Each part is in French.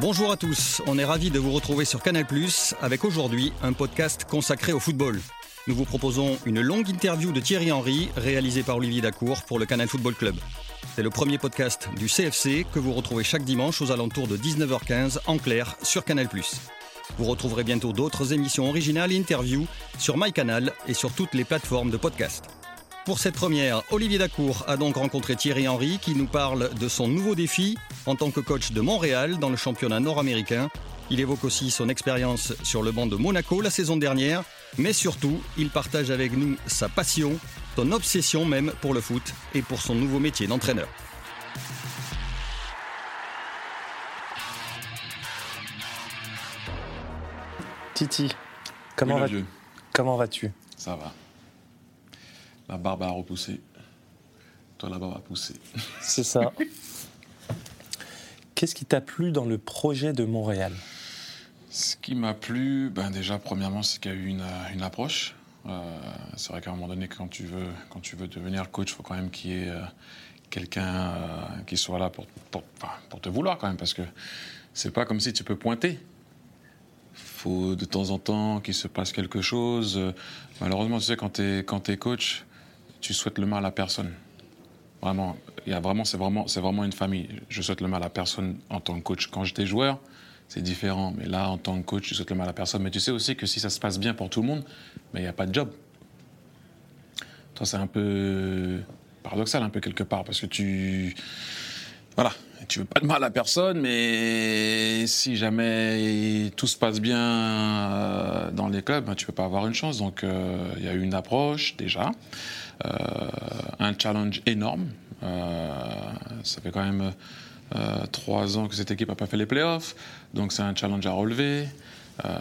Bonjour à tous, on est ravis de vous retrouver sur Canal ⁇ avec aujourd'hui un podcast consacré au football. Nous vous proposons une longue interview de Thierry Henry réalisée par Olivier Dacour pour le Canal Football Club. C'est le premier podcast du CFC que vous retrouvez chaque dimanche aux alentours de 19h15 en clair sur Canal ⁇ Vous retrouverez bientôt d'autres émissions originales et interviews sur MyCanal et sur toutes les plateformes de podcast. Pour cette première, Olivier Dacour a donc rencontré Thierry Henry qui nous parle de son nouveau défi en tant que coach de Montréal dans le championnat nord-américain. Il évoque aussi son expérience sur le banc de Monaco la saison dernière, mais surtout, il partage avec nous sa passion, son obsession même pour le foot et pour son nouveau métier d'entraîneur. Titi, comment, vas-tu? Ça va. La barbe a repoussé. Toi, la barbe a poussé. C'est ça. Qu'est-ce qui t'a plu dans le projet de Montréal? Ce qui m'a plu, ben déjà, premièrement, c'est qu'il y a eu une, euh, une approche. Euh, c'est vrai qu'à un moment donné, quand tu veux, quand tu veux devenir coach, il faut quand même qu'il y ait euh, quelqu'un euh, qui soit là pour, pour, te vouloir quand même, parce que c'est pas comme si tu peux pointer. faut de temps en temps qu'il se passe quelque chose. Malheureusement, tu sais, quand tu es coach, tu souhaites le mal à personne. Vraiment, il y a vraiment, c'est vraiment, c'est vraiment une famille. Je souhaite le mal à personne en tant que coach. Quand j'étais joueur, c'est différent. Mais là, en tant que coach, je souhaite le mal à personne. Mais tu sais aussi que si ça se passe bien pour tout le monde, mais il n'y a pas de job. Toi, c'est un peu paradoxal, un peu quelque part, parce que tu, voilà, tu veux pas de mal à personne, mais si jamais tout se passe bien euh, dans les clubs, ben, tu peux pas avoir une chance. Donc, euh, il y a eu une approche déjà, un challenge énorme. Euh, ça fait quand même euh, trois ans que cette équipe n'a pas fait les playoffs, donc c'est un challenge à relever. Euh,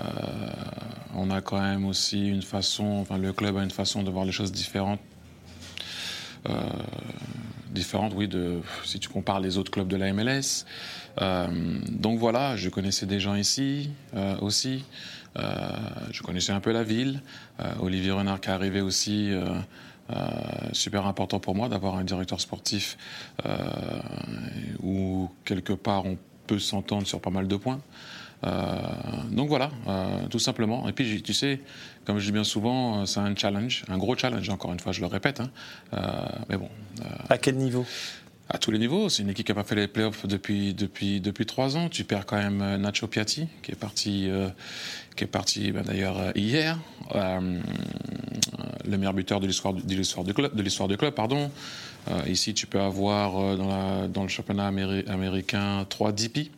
on a quand même aussi une façon, enfin le club a une façon de voir les choses différentes euh, différente, oui, de, si tu compares les autres clubs de la MLS. Euh, donc voilà, je connaissais des gens ici euh, aussi. Euh, je connaissais un peu la ville. Euh, Olivier Renard qui est arrivé aussi. Euh, super important pour moi d'avoir un directeur sportif euh, où quelque part on peut s'entendre sur pas mal de points. Euh, donc voilà, tout simplement. Et puis tu sais, comme je dis bien souvent, c'est un challenge, un gros challenge, encore une fois, je le répète. hein. Mais bon, À quel niveau? À tous les niveaux, c'est une équipe qui n'a pas fait les playoffs depuis, depuis, depuis trois ans. Tu perds quand même euh, Nacho Piatti, qui est parti, euh, qui est parti ben, d'ailleurs euh, hier, le meilleur buteur de l'histoire de l'histoire du club. De l'histoire du club pardon. Ici, tu peux avoir dans, le championnat améri- américain trois DP.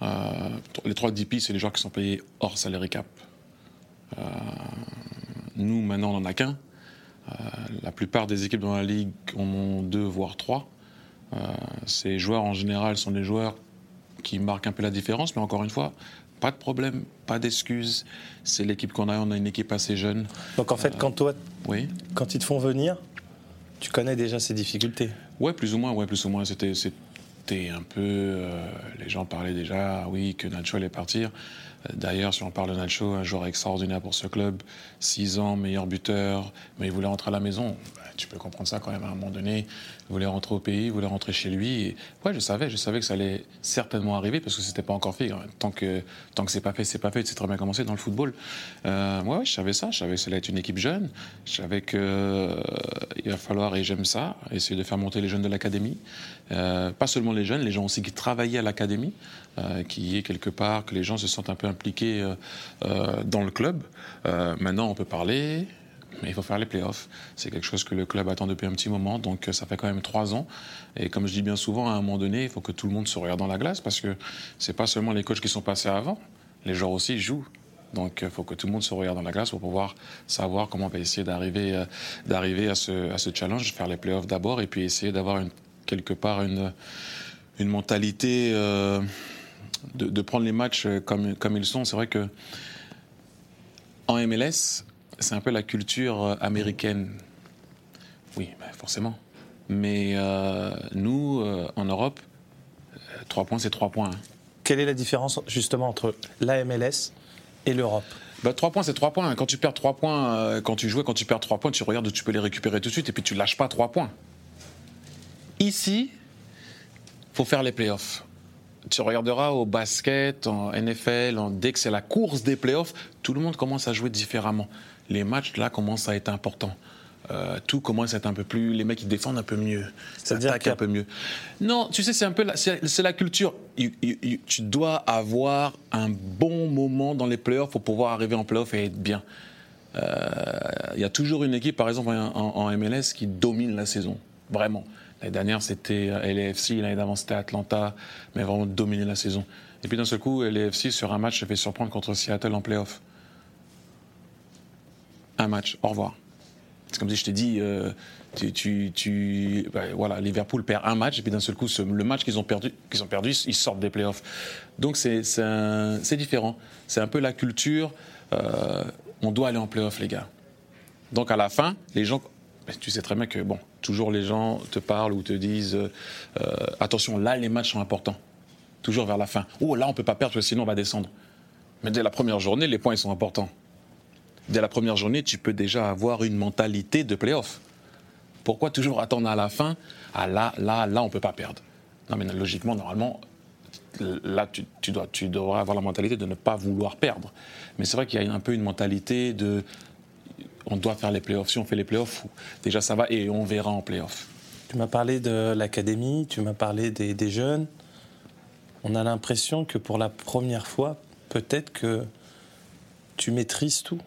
Les trois DP, c'est les joueurs qui sont payés hors salary cap. Nous, maintenant, on n'en a qu'un. Euh, la plupart des équipes dans la ligue en ont deux, voire trois. Euh, ces joueurs, en général, sont des joueurs qui marquent un peu la différence, mais encore une fois, pas de problème, pas d'excuses. C'est l'équipe qu'on a, on a une équipe assez jeune. Donc en fait, quand toi, Oui. quand ils te font venir, tu connais déjà ces difficultés. Ouais, plus ou moins, ouais, plus ou moins. C'était, c'était un peu. euh, les gens parlaient déjà, ah oui, que Nacho allait partir. D'ailleurs, si on parle de Nacho, un joueur extraordinaire pour ce club, 6 ans, meilleur buteur, mais il voulait rentrer à la maison. Bah, tu peux comprendre ça quand même à un moment donné. Il voulait rentrer au pays, il voulait rentrer chez lui. Et, je savais, je savais que ça allait certainement arriver parce que c'était pas encore fait. Tant que, tant que c'est pas fait, c'est pas fait. C'est très bien commencé dans le football. Euh, ouais, ouais, je savais ça. Je savais que ça allait être une équipe jeune. Je savais que euh, il va falloir, et j'aime ça, essayer de faire monter les jeunes de l'académie. Euh, pas seulement les jeunes, les gens aussi qui travaillaient à l'académie, euh, qui est quelque part, que les gens se sentent un peu impliqués euh, euh, dans le club. Euh, maintenant, on peut parler, mais il faut faire les playoffs. C'est quelque chose que le club attend depuis un petit moment, donc ça fait quand même trois ans. Et comme je dis bien souvent, à un moment donné, il faut que tout le monde se regarde dans la glace parce que c'est pas seulement les coachs qui sont passés avant. les joueurs aussi jouent. Donc il faut que tout le monde se regarde dans la glace pour pouvoir savoir comment on va essayer d'arriver, d'arriver à, ce, challenge, faire les playoffs d'abord et puis essayer d'avoir quelque part une, une mentalité de, de, prendre les matchs comme, comme ils sont. C'est vrai que en MLS, c'est un peu la culture américaine. Oui, ben forcément. Mais euh, nous, euh, en Europe, 3 points, c'est 3 points. Hein. Quelle est la différence justement entre la MLS et l'Europe? Bah, 3 points, c'est 3 points. Quand tu perds 3 points, euh, quand tu joues, quand tu perds 3 points, tu regardes où tu peux les récupérer tout de suite et puis tu lâches pas 3 points. Ici, faut faire les playoffs. Tu regarderas au basket, en NFL, en, dès que c'est la course des playoffs, tout le monde commence à jouer différemment. Les matchs, là, commencent à être importants. Euh, tout commence à être un peu plus. Les mecs, ils défendent un peu mieux. C'est-à-dire un peu mieux. Non, tu sais, c'est un peu. C'est la culture. tu dois avoir un bon moment dans les playoffs pour pouvoir arriver en playoffs et être bien. Il euh, y a toujours une équipe, par exemple, en, MLS, qui domine la saison. Vraiment. L'année dernière, c'était LAFC. L'année d'avant, c'était Atlanta. Mais vraiment dominer la saison. Et puis d'un seul coup, LAFC, sur un match, se fait surprendre contre Seattle en playoff. Un match. Au revoir. C'est comme si je t'ai dit, euh, tu, tu, bah, voilà, Liverpool perd un match et puis d'un seul coup, le match qu'ils ont perdu, qu'ils ont perdu, ils sortent des playoffs. Donc c'est différent. C'est un peu la culture. Euh, on doit aller en playoffs, les gars. Donc à la fin, les gens, bah, tu sais très bien que bon, toujours les gens te parlent ou te disent, euh, attention, là les matchs sont importants. Toujours vers la fin. Oh là on peut pas perdre, sinon on va descendre. Mais dès la première journée, les points ils sont importants dès la première journée, tu peux déjà avoir une mentalité de playoff. Pourquoi toujours attendre à la fin? Ah là, là, là, on peut pas perdre. Non, mais logiquement, normalement, là, tu, dois, tu devrais avoir la mentalité de ne pas vouloir perdre. Mais c'est vrai qu'il y a un peu une mentalité de on doit faire les playoffs. Si on fait les playoffs, déjà ça va et on verra en playoffs. Tu m'as parlé de l'académie, tu m'as parlé des, des jeunes. On a l'impression que pour la première fois, peut-être que tu maîtrises tout.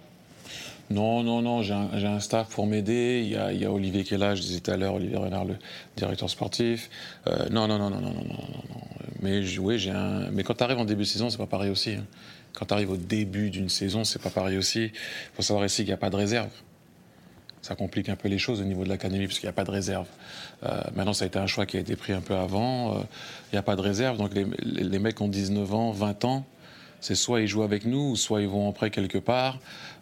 Non, non, non, j'ai un, staff pour m'aider. Il, y a, Olivier là, je disais tout à l'heure, Olivier Renard, le directeur sportif. Euh, non, non, non, non, non, non, non, non. Mais oui, un. Mais quand tu arrives en début de saison, c'est pas pareil aussi. Hein. Quand tu arrives au début d'une saison, c'est pas pareil aussi. Il faut savoir ici qu'il n'y a pas de réserve. Ça complique un peu les choses au niveau de l'académie, parce qu'il n'y a pas de réserve. Euh, maintenant, ça a été un choix qui a été pris un peu avant. Euh, il n'y a pas de réserve. Donc les, mecs ont 19 ans, 20 ans c'est soit ils jouent avec nous, soit ils vont en prêt quelque part.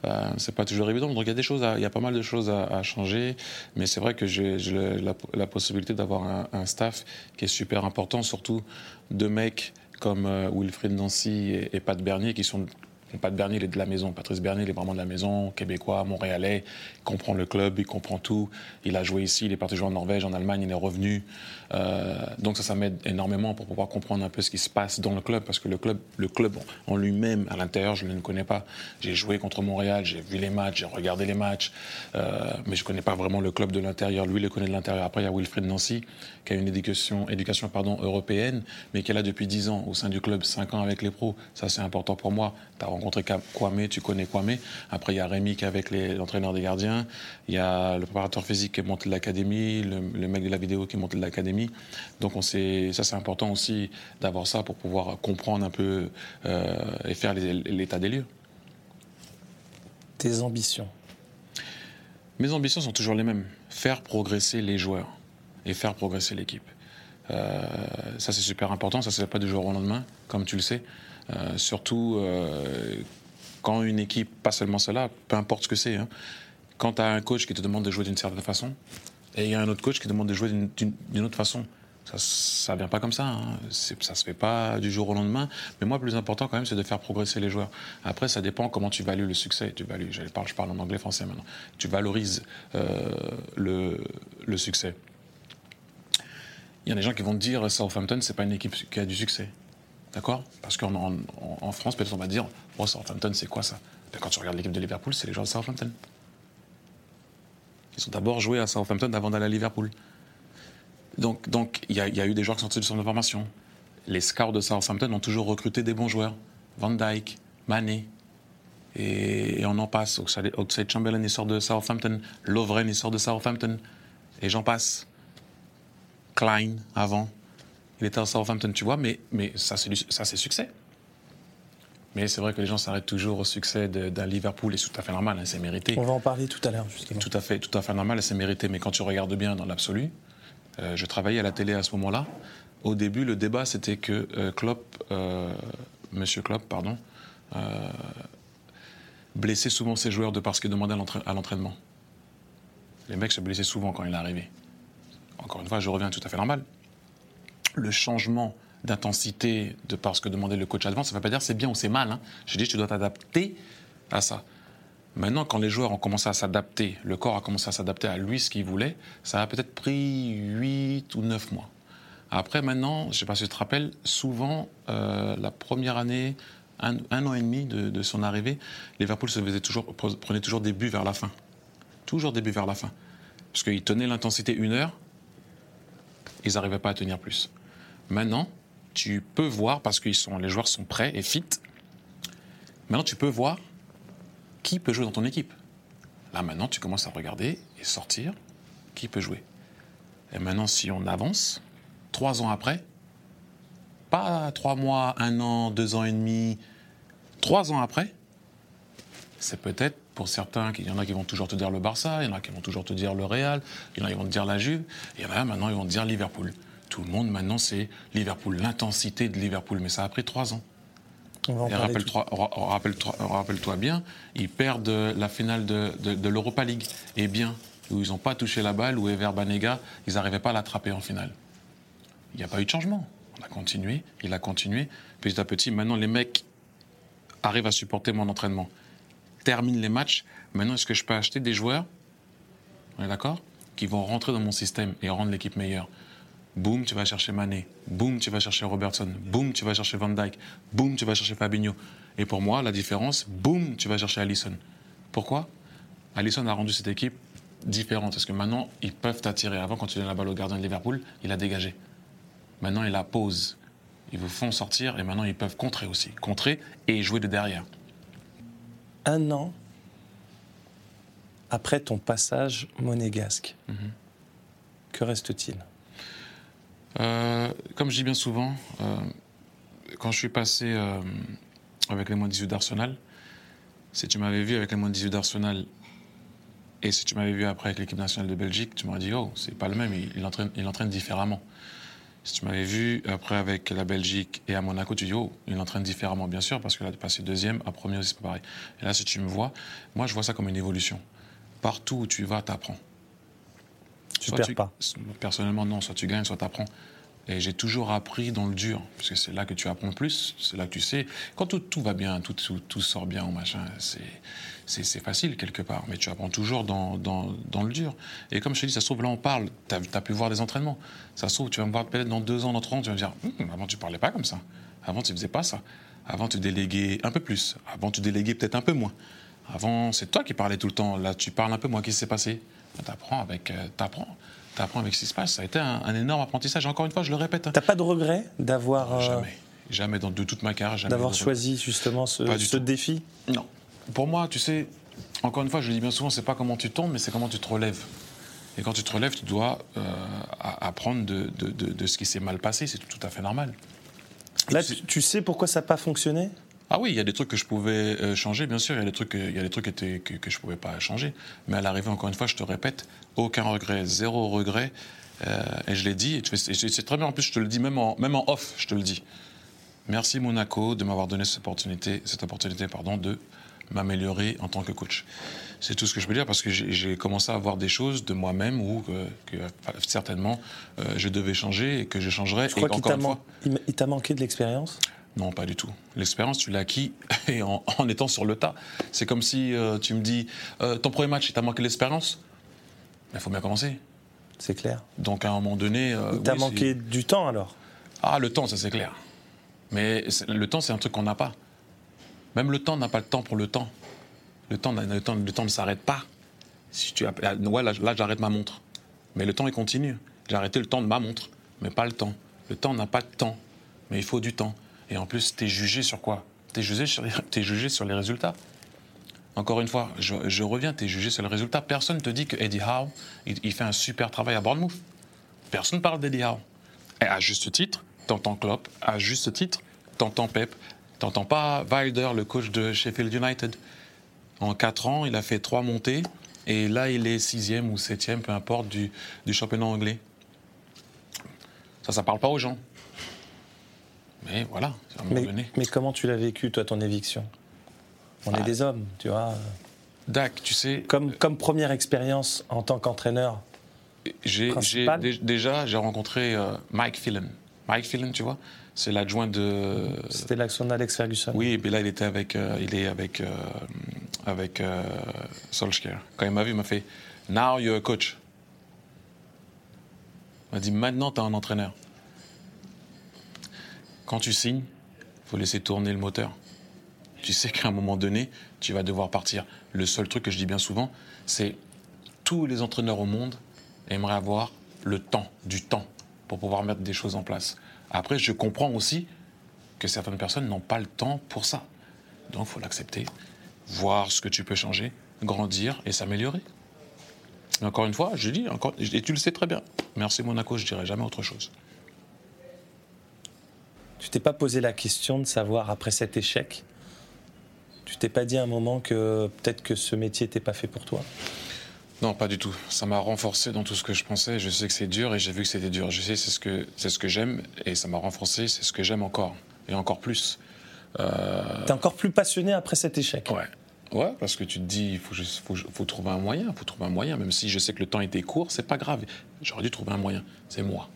Euh, c'est pas toujours évident. Donc il y a des choses, il y a pas mal de choses à, changer. Mais c'est vrai que j'ai la, possibilité d'avoir un, staff qui est super important, surtout de mecs comme euh, Wilfried Nancy et, et Pat Bernier qui sont Bernier, il est de la maison. Patrice Bernier, il est vraiment de la maison, québécois, montréalais. Il comprend le club, il comprend tout. Il a joué ici, il est parti jouer en Norvège, en Allemagne, il est revenu. Euh, donc ça, ça m'aide énormément pour pouvoir comprendre un peu ce qui se passe dans le club, parce que le club, le club en lui-même, à l'intérieur, je ne le connais pas. J'ai joué contre Montréal, j'ai vu les matchs, j'ai regardé les matchs, euh, mais je ne connais pas vraiment le club de l'intérieur. Lui, il le connaît de l'intérieur. Après, il y a Wilfried Nancy, qui a une éducation, éducation pardon, européenne, mais qui est là depuis 10 ans au sein du club, 5 ans avec les pros. Ça, c'est important pour moi. Tu as rencontré Kwame, tu connais Kwame. Après, il y a Rémi qui est avec l'entraîneur des gardiens. Il y a le préparateur physique qui est monté de l'académie, le, le, mec de la vidéo qui est monté de l'académie. Donc, on ça, c'est important aussi d'avoir ça pour pouvoir comprendre un peu euh, et faire l'état des lieux. Tes ambitions Mes ambitions sont toujours les mêmes. Faire progresser les joueurs et faire progresser l'équipe. Euh, ça, c'est super important. Ça ne se fait pas du jour au lendemain, comme tu le sais. Euh, surtout euh, quand une équipe, pas seulement cela, peu importe ce que c'est, hein, quand tu as un coach qui te demande de jouer d'une certaine façon, et il y a un autre coach qui te demande de jouer d'une autre façon. Ça ne vient pas comme ça. Hein. Ça se fait pas du jour au lendemain. Mais moi, le plus important quand même, c'est de faire progresser les joueurs. Après, ça dépend comment tu values le succès. Tu values, je parle, en anglais, français maintenant. Tu valorises le, le, succès. Il y a des gens qui vont te dire Southampton, c'est pas une équipe qui a du succès. D'accord Parce qu'en en, France, peut-être on va dire Oh, Southampton, c'est quoi ça Quand tu regardes l'équipe de Liverpool, c'est les joueurs de Southampton. Ils sont d'abord joués à Southampton avant d'aller à Liverpool. Donc, il donc, y, y, a eu des joueurs qui sont sortis du centre de formation. Les scouts de Southampton ont toujours recruté des bons joueurs. Van Dyke, Mané, et, on en passe. Oxlade Chamberlain, il sort de Southampton. Lovren, il sort de Southampton. Et j'en passe. Klein, avant. Il était à Southampton, tu vois, mais, mais ça, c'est succès. Mais c'est vrai que les gens s'arrêtent toujours au succès d'un Liverpool et c'est tout à fait normal, hein, c'est mérité. On va en parler tout à l'heure, justement. Tout à fait, tout à fait normal c'est mérité. Mais quand tu regardes bien dans l'absolu, euh, je travaillais à la télé à ce moment-là. Au début, le débat c'était que euh, Klopp, euh, Monsieur Klopp, pardon, blessait souvent ses joueurs de parce qu'il demandait à l'entraînement. Les mecs se blessaient souvent quand il est arrivé. Encore une fois, je reviens tout à fait normal. Le changement d'intensité de par ce que demandait le coach avant, ça ne veut pas dire c'est bien ou c'est mal. Hein. Je dis tu dois t'adapter à ça. Maintenant, quand les joueurs ont commencé à s'adapter, le corps a commencé à s'adapter à lui, ce qu'il voulait, ça a peut-être pris 8 ou 9 mois. Après, maintenant, je ne sais pas si tu te rappelles, souvent, euh, la première année, un, an et demi de, son arrivée, Liverpool se prenait toujours des buts vers la fin. Toujours des buts vers la fin. Parce qu'ils tenaient l'intensité une heure, ils n'arrivaient pas à tenir plus. Maintenant, tu peux voir, parce que les joueurs sont prêts et fit, maintenant tu peux voir qui peut jouer dans ton équipe. Là maintenant, tu commences à regarder et sortir qui peut jouer. Et maintenant, si on avance, trois ans après, pas trois mois, un an, deux ans et demi, trois ans après, c'est peut-être pour certains, il y en a qui vont toujours te dire le Barça, il y en a qui vont toujours te dire le Real, il y en a qui vont te dire la Juve, il y en a maintenant ils vont te dire Liverpool. Tout le monde maintenant c'est Liverpool, l'intensité de Liverpool, mais ça a pris trois ans. Rappelle-toi rappelle bien, ils perdent la finale de, de, l'Europa League. Et bien, où ils n'ont pas touché la balle, où Ever Banega, ils n'arrivaient pas à l'attraper en finale. Il n'y a pas eu de changement. On a continué, il a continué. Petit à petit, maintenant, les mecs arrivent à supporter mon entraînement. Terminent les matchs. Maintenant, est-ce que je peux acheter des joueurs, on est d'accord, qui vont rentrer dans mon système et rendre l'équipe meilleure Boum, tu vas chercher Mané. Boum, tu vas chercher Robertson. Boum, tu vas chercher Van Dyke. Boum, tu vas chercher Fabinho. Et pour moi, la différence, boum, tu vas chercher Allison. Pourquoi? Allison a rendu cette équipe différente. Parce que maintenant, ils peuvent t'attirer. Avant, quand tu donnes la balle au gardien de Liverpool, il a dégagé. Maintenant, il la pose. Ils vous font sortir et maintenant, ils peuvent contrer aussi. Contrer et jouer de derrière. Un an après ton passage monégasque, mhm. que reste-t-il? Euh, comme je dis bien souvent, euh, quand je suis passé euh, avec les moins 18 d'Arsenal, si tu m'avais vu avec les moins 18 d'Arsenal et si tu m'avais vu après avec l'équipe nationale de Belgique, tu m'aurais dit Oh, c'est pas le même, il, entraîne, différemment. Si tu m'avais vu après avec la Belgique et à Monaco, tu dis Oh, il entraîne différemment, bien sûr, parce que là, de passer deuxième, à premier c'est pas pareil. Et là, si tu me vois, moi, je vois ça comme une évolution. Partout où tu vas, tu apprends. Tu perds pas Personnellement, non. Soit tu gagnes, soit tu apprends. Et j'ai toujours appris dans le dur, parce que c'est là que tu apprends plus, c'est là que tu sais. Quand tout, va bien, tout, tout, sort bien machin, c'est facile quelque part, mais tu apprends toujours dans, dans, dans, le dur. Et comme je te dis, ça se trouve, là on parle, tu as, pu voir des entraînements. Ça se trouve, tu vas me voir peut-être dans deux ans, dans trois ans, tu vas me dire, hum, avant tu parlais pas comme ça, avant tu faisais pas ça, avant tu déléguais un peu plus, avant tu déléguais peut-être un peu moins. Avant, c'est toi qui parlais tout le temps, là tu parles un peu moins, qu'est-ce qui s'est passé? Tu apprends avec. Euh, apprends tu apprends avec ce qui se passe. Ça a été un, énorme apprentissage. Encore une fois, je le répète. Hein. T'as pas de regret d'avoir. Euh, jamais. Jamais dans, de toute ma carrière. D'avoir choisi justement ce, ce défi? Non. Pour moi, tu sais, encore une fois, je le dis bien souvent, c'est pas comment tu tombes, mais c'est comment tu te relèves. Et quand tu te relèves, tu dois euh, apprendre de, de, de, ce qui s'est mal passé. C'est tout à fait normal. Là, tu sais pourquoi ça n'a pas fonctionné? Ah oui, il y a des trucs que je pouvais euh, changer, bien sûr. Il y a des trucs, il y a des trucs que, que je ne pouvais pas changer. Mais à l'arrivée, encore une fois, je te répète, aucun regret, zéro regret. Euh, et je l'ai dit, et c'est très bien. En plus, je te le dis même en, même en off, je te le dis. Merci Monaco de m'avoir donné cette opportunité, cette opportunité pardon, de m'améliorer en tant que coach. C'est tout ce que je peux dire parce que j'ai commencé à voir des choses de moi-même où que, certainement euh, je devais changer et que je changerais. Tu crois qu'il t'a manqué de l'expérience? Non, pas du tout. L'expérience, tu l'as acquis et en, étant sur le tas. C'est comme si euh, tu me dis euh, ton premier match, il t'a manqué l'expérience? Il faut bien commencer. C'est clair. Donc à un moment donné. Euh, il t'a manqué du temps alors? Ah, le temps, ça c'est clair. Mais le temps, c'est un truc qu'on n'a pas. Même le temps n'a pas le temps pour le temps. Le temps, le temps, le temps ne s'arrête pas. Si tu ouais, là, là j'arrête ma montre. Mais le temps, il continue. J'ai arrêté le temps de ma montre, mais pas le temps. Le temps n'a pas de temps, mais il faut du temps. Et en plus, tu es jugé sur quoi? Tu es, jugé sur les, es jugé sur les résultats. Encore une fois, je, reviens, tu es jugé sur les résultats. Personne ne te dit que Eddie Howe, il, fait un super travail à Bournemouth. Personne ne parle d'Eddie Howe. Et à juste titre, t'entends Klopp. À juste titre, t'entends Pep. T'entends pas Wilder, le coach de Sheffield United En 4 ans, il a fait 3 montées. Et là, il est sixième ou septième, peu importe, du, du championnat anglais. Ça, ça parle pas aux gens. Mais voilà, à un moment Mais, donné. mais comment tu l'as vécu, toi, ton éviction? On est Ah. des hommes, tu vois. Dak, tu sais, Comme, comme première expérience en tant qu'entraîneur, j'ai déjà j'ai rencontré euh, Mike Phelan. Mike Phelan, tu vois, c'est l'adjoint de. c'était l'action Alex Ferguson. Oui, et là, il était avec, euh, il est avec, euh, avec euh, Solskjaer. Quand il m'a vu, il m'a fait Now you're a coach. Il m'a dit Maintenant, tu es un entraîneur. Quand tu signes, faut laisser tourner le moteur. Tu sais qu'à un moment donné, tu vas devoir partir. Le seul truc que je dis bien souvent, c'est tous les entraîneurs au monde aimeraient avoir le temps, du temps, pour pouvoir mettre des choses en place. Après, je comprends aussi que certaines personnes n'ont pas le temps pour ça. Donc, faut l'accepter, voir ce que tu peux changer, grandir et s'améliorer. Encore une fois, je dis, encore, et tu le sais très bien, merci Monaco, je dirai jamais autre chose. Tu t'es pas posé la question de savoir, après cet échec, tu t'es pas dit à un moment que peut-être que ce métier n'était pas fait pour toi? Non, pas du tout. Ça m'a renforcé dans tout ce que je pensais. Je sais que c'est dur et j'ai vu que c'était dur. Je sais c'est ce que c'est ce que j'aime et ça m'a renforcé. C'est ce que j'aime encore et encore plus. Euh, T'es encore plus passionné après cet échec? Ouais. Ouais, parce que tu te dis, il faut, faut, faut trouver un moyen, faut trouver un moyen. Même si je sais que le temps était court, c'est pas grave. J'aurais dû trouver un moyen. C'est moi.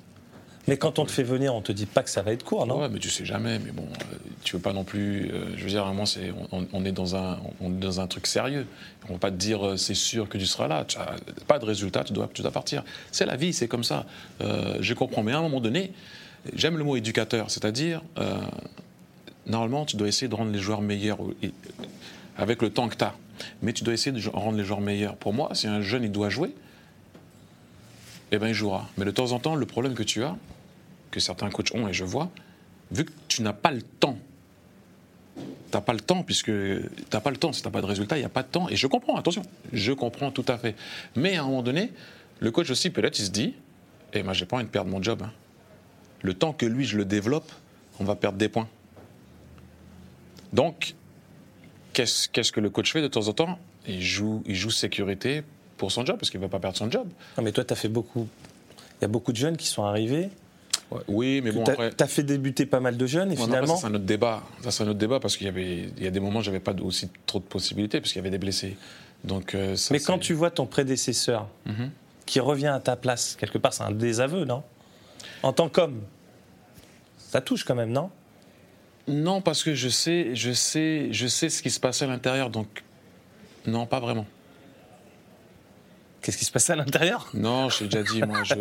Mais quand on te fait venir, on te dit pas que ça va être court, non? Ouais, mais tu sais jamais. Mais bon, euh, tu veux pas non plus. euh, je veux dire, à un moment, on, est dans un, on est dans un truc sérieux. On va pas te dire, euh, c'est sûr que tu seras là. Tu as pas de résultat, tu dois, tu dois partir. C'est la vie, c'est comme ça. Je comprends. Mais à un moment donné, j'aime le mot éducateur, c'est-à-dire, normalement, tu dois essayer de rendre les joueurs meilleurs avec le temps que tu as. Mais tu dois essayer de rendre les joueurs meilleurs. Pour moi, si un jeune il doit jouer, eh ben il jouera. Mais de temps en temps, le problème que tu as, que certains coachs ont, et je vois, vu que tu n'as pas le temps, tu n'as pas le temps, puisque tu n'as pas le temps, si tu n'as pas de résultat, il n'y a pas de temps. Et je comprends, attention, je comprends tout à fait. Mais à un moment donné, le coach aussi, peut-être, il se dit, eh moi, j'ai pas envie de perdre mon job. hein. Le temps que lui, je le développe, on va perdre des points. Donc, qu'est-ce qu'est-ce que le coach fait de temps en temps? Il joue, il joue sécurité pour son job, parce qu'il ne va pas perdre son job. Non, mais toi, tu as fait beaucoup. Il y a beaucoup de jeunes qui sont arrivés. Oui, mais bon, tu après... as, fait débuter pas mal de jeunes et finalement. ça, c'est un autre débat. Ça, c'est un autre débat parce qu'il y avait, il y a des moments, où j'avais pas aussi trop de possibilités parce qu'il y avait des blessés. Donc, euh, ça, mais quand tu vois ton prédécesseur Mhm. qui revient à ta place, quelque part, c'est un désaveu, non? En tant qu'homme, ça touche quand même, non? Non, parce que je sais, je sais, je sais ce qui se passait à l'intérieur. Donc, non, pas vraiment. Qu'est-ce qui se passe à l'intérieur? Non, j'ai déjà dit, moi, je,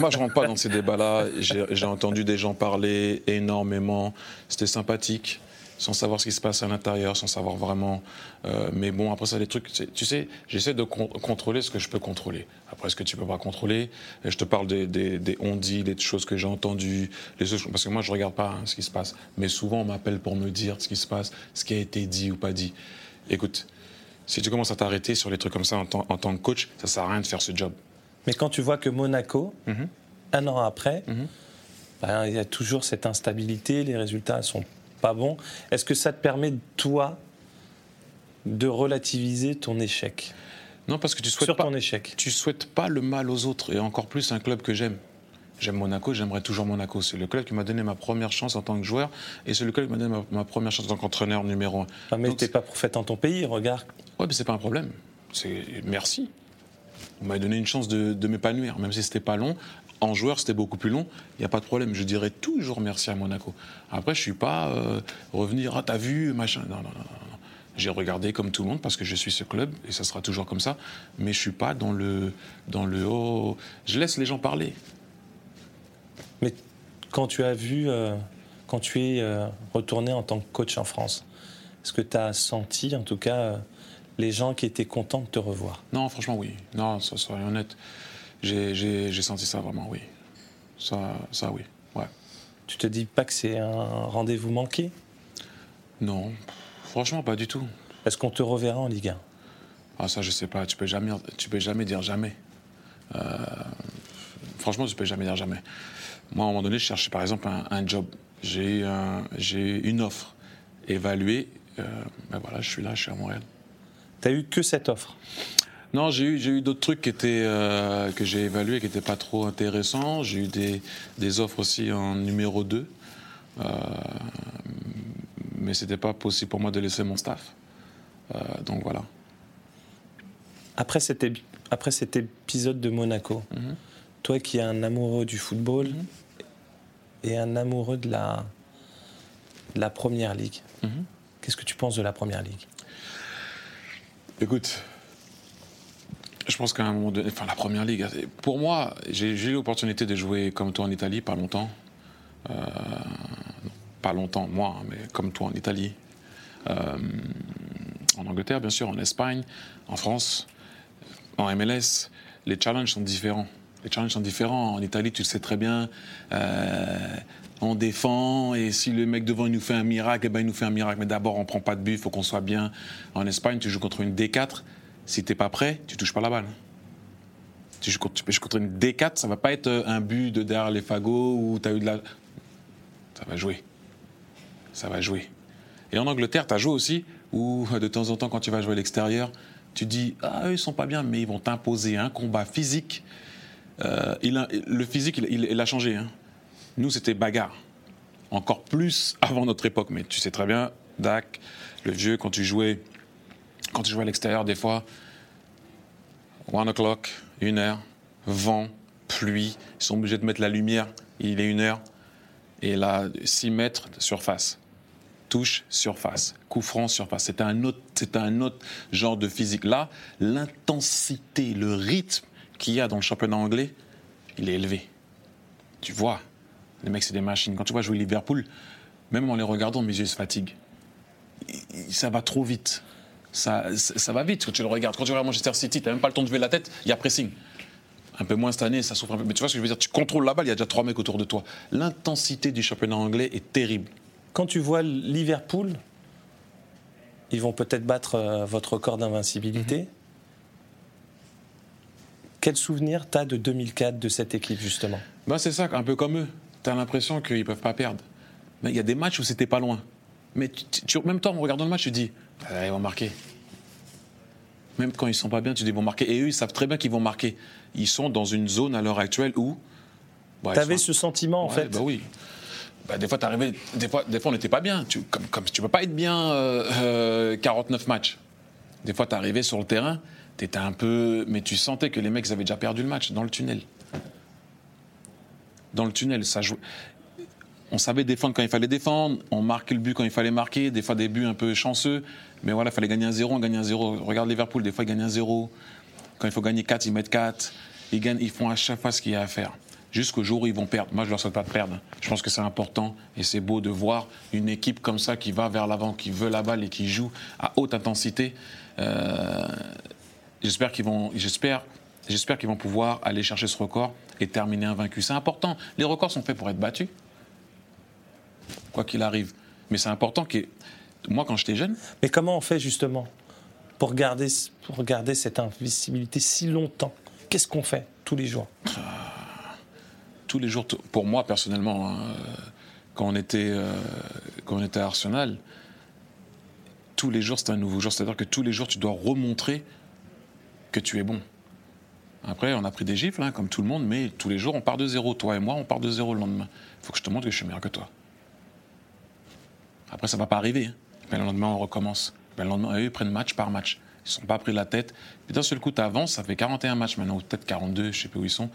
moi, je rentre pas dans ces débats-là. J'ai entendu des gens parler énormément. C'était sympathique, sans savoir ce qui se passe à l'intérieur, sans savoir vraiment. Euh, mais bon, après ça, les trucs, tu sais, j'essaie de con- contrôler ce que je peux contrôler. Après, ce que tu peux pas contrôler, et je te parle des, des, des on-dit, des choses que j'ai entendues, les choses- parce que moi, je regarde pas hein, ce qui se passe. Mais souvent, on m'appelle pour me dire ce qui se passe, ce qui a été dit ou pas dit. Écoute, si tu commences à t'arrêter sur les trucs comme ça en tant, en tant que coach, ça sert à rien de faire ce job. Mais quand tu vois que Monaco, Mhm. un an après, Mhm. ben, il y a toujours cette instabilité, les résultats ne sont pas bons. Est-ce que ça te permet, toi, de relativiser ton échec? Non, parce que tu souhaites Sur pas. ton échec. tu souhaites pas le mal aux autres, et encore plus un club que j'aime. J'aime Monaco, j'aimerais toujours Monaco. C'est le club qui m'a donné ma première chance en tant que joueur, et c'est le club qui m'a donné ma, ma première chance en tant qu'entraîneur numéro un. Ah, mais tu n'es pas prophète en ton pays, regarde. Ouais, mais c'est pas un problème. C'est merci. Vous m'avez donné une chance de, m'épanouir, même si c'était pas long. En joueur, c'était beaucoup plus long. Il n'y a pas de problème. Je dirais toujours merci à Monaco. Après, je suis pas euh, revenir ah t'as vu machin. Non, non, non, non. non. J'ai regardé comme tout le monde parce que je suis ce club et ça sera toujours comme ça. Mais je suis pas dans le dans le oh. Je laisse les gens parler. Mais quand tu as vu, euh, quand tu es euh, retourné en tant que coach en France, est-ce que tu as senti, en tout cas, euh, les gens qui étaient contents de te revoir Non, franchement, oui. Non, ça, soyons honnête. J'ai j'ai- j'ai senti ça vraiment, oui. Ça, ça, oui. Ouais. Tu te dis pas que c'est un rendez-vous manqué? Non, franchement, pas du tout. Est-ce qu'on te reverra en Ligue 1 Ah ça je sais pas, tu peux jamais, tu peux jamais dire jamais. Euh, franchement, tu peux jamais dire jamais. Moi, à un moment donné, je cherchais par exemple un, un job. J'ai un- une offre évaluer. Euh, ben voilà, je suis là, je suis à Montréal. Tu as eu que cette offre? Non, j'ai eu, eu d'autres trucs qui étaient, euh, que j'ai évalués qui n'étaient pas trop intéressants. J'ai eu des, des, offres aussi en numéro 2. Euh, mais c'était pas possible pour moi de laisser mon staff. Euh, donc voilà. Après cet, après cet épisode de Monaco, mhm. toi qui es un amoureux du football mhm. et un amoureux de la, la Première Ligue, mhm. qu'est-ce que tu penses de la Première Ligue? Écoute, je pense qu'à un moment donné, enfin la Première Ligue, pour moi, j'ai eu l'opportunité de jouer comme toi en Italie, pas longtemps. Euh, pas longtemps, moi, hein, mais comme toi en Italie. Euh, en Angleterre, bien sûr, en Espagne, en France, en MLS, les challenges sont différents. Les challenges sont différents. En Italie, tu le sais très bien, euh, on défend et si le mec devant il nous fait un miracle, eh ben, il nous fait un miracle. Mais d'abord, on prend pas de but, il faut qu'on soit bien. En Espagne, tu joues contre une D4. Si t'es pas prêt, tu touches pas la balle. Tu joues contre une D4, ça va pas être un but de derrière les fagots ou tu as eu de la. Ça va jouer. Ça va jouer. Et en Angleterre, tu as joué aussi où de temps en temps, quand tu vas jouer à l'extérieur, tu dis Ah, ils sont pas bien, mais ils vont t'imposer un combat physique. Euh, il le physique, il, a changé. Hein. Nous, c'était bagarre. Encore plus avant notre époque. Mais tu sais très bien, Dak, le vieux, quand tu jouais, quand tu jouais à l'extérieur, des fois, one o'clock, une heure, vent, pluie, ils sont obligés de mettre la lumière, il est une heure, et là, 6 mètres de surface. Touche, surface. Coup franc, surface. C'est un, un autre genre de physique. Là, l'intensité, le rythme qu'il y a dans le championnat anglais, il est élevé. Tu vois, les mecs, c'est des machines. Quand tu vois jouer Liverpool, même en les regardant, mes yeux se fatiguent. Ça va trop vite. Ça, ça, va vite quand tu le regardes. Quand tu regardes Manchester City, tu n'as même pas le temps de lever la tête, il y a pressing. Un peu moins cette année, ça souffre un peu. Mais tu vois ce que je veux dire? Tu contrôles la balle, il y a déjà trois mecs autour de toi. L'intensité du championnat anglais est terrible. Quand tu vois Liverpool, ils vont peut-être battre euh, votre record d'invincibilité. Mhm. Quel souvenir tu as de 2004 de cette équipe, justement? Bah, C'est ça, un peu comme eux. Tu as l'impression qu'ils ne peuvent pas perdre. Mais il y a des matchs où c'était pas loin. Mais tu, en même temps, en regardant le match, tu dis ah, ils vont marquer. Même quand ils sont pas bien, tu dis ils vont marquer. Et eux, ils savent très bien qu'ils vont marquer. Ils sont dans une zone à l'heure actuelle où. Bah, tu avais ce sentiment, en fait bah oui. Bah, des fois, des fois, des fois, on n'était pas bien. Tu, comme, comme, tu peux pas être bien 49 euh, euh, matchs. Des fois, tu arrivais sur le terrain, tu étais un peu. Mais tu sentais que les mecs avaient déjà perdu le match dans le tunnel. Dans le tunnel, ça on savait défendre quand il fallait défendre, on marquait le but quand il fallait marquer, des fois des buts un peu chanceux, mais voilà, il fallait gagner un zéro, on gagnait un zéro. Regarde Liverpool, des fois ils gagnent un zéro. Quand il faut gagner 4, ils mettent 4. Ils, gagnent, ils font à chaque fois ce qu'il y a à faire. Jusqu'au jour où ils vont perdre. Moi, je ne leur souhaite pas de perdre. Je pense que c'est important et c'est beau de voir une équipe comme ça qui va vers l'avant, qui veut la balle et qui joue à haute intensité. Euh, j'espère qu'ils vont, j'espère, j'espère qu'ils vont pouvoir aller chercher ce record et terminer invaincu. C'est important. Les records sont faits pour être battus quoi qu'il arrive. Mais c'est important que moi, quand j'étais jeune. Mais comment on fait justement pour garder, pour garder cette invisibilité si longtemps? Qu'est-ce qu'on fait tous les jours? Ah, Tous les jours, pour moi personnellement, hein, quand, on était, euh, quand on était à Arsenal, tous les jours c'est un nouveau jour. C'est-à-dire que tous les jours tu dois remontrer que tu es bon. Après, on a pris des gifles, hein, comme tout le monde, mais tous les jours on part de zéro. Toi et moi, on part de zéro le lendemain. Il faut que je te montre que je suis meilleur que toi. Après, ça ne va pas arriver. Hein. le lendemain, on recommence. le lendemain, eux, ils prennent match par match. Ils ne sont pas pris la tête. D'un seul coup, tu avances, ça fait 41 matchs maintenant, ou peut-être 42, je ne sais pas où ils sont.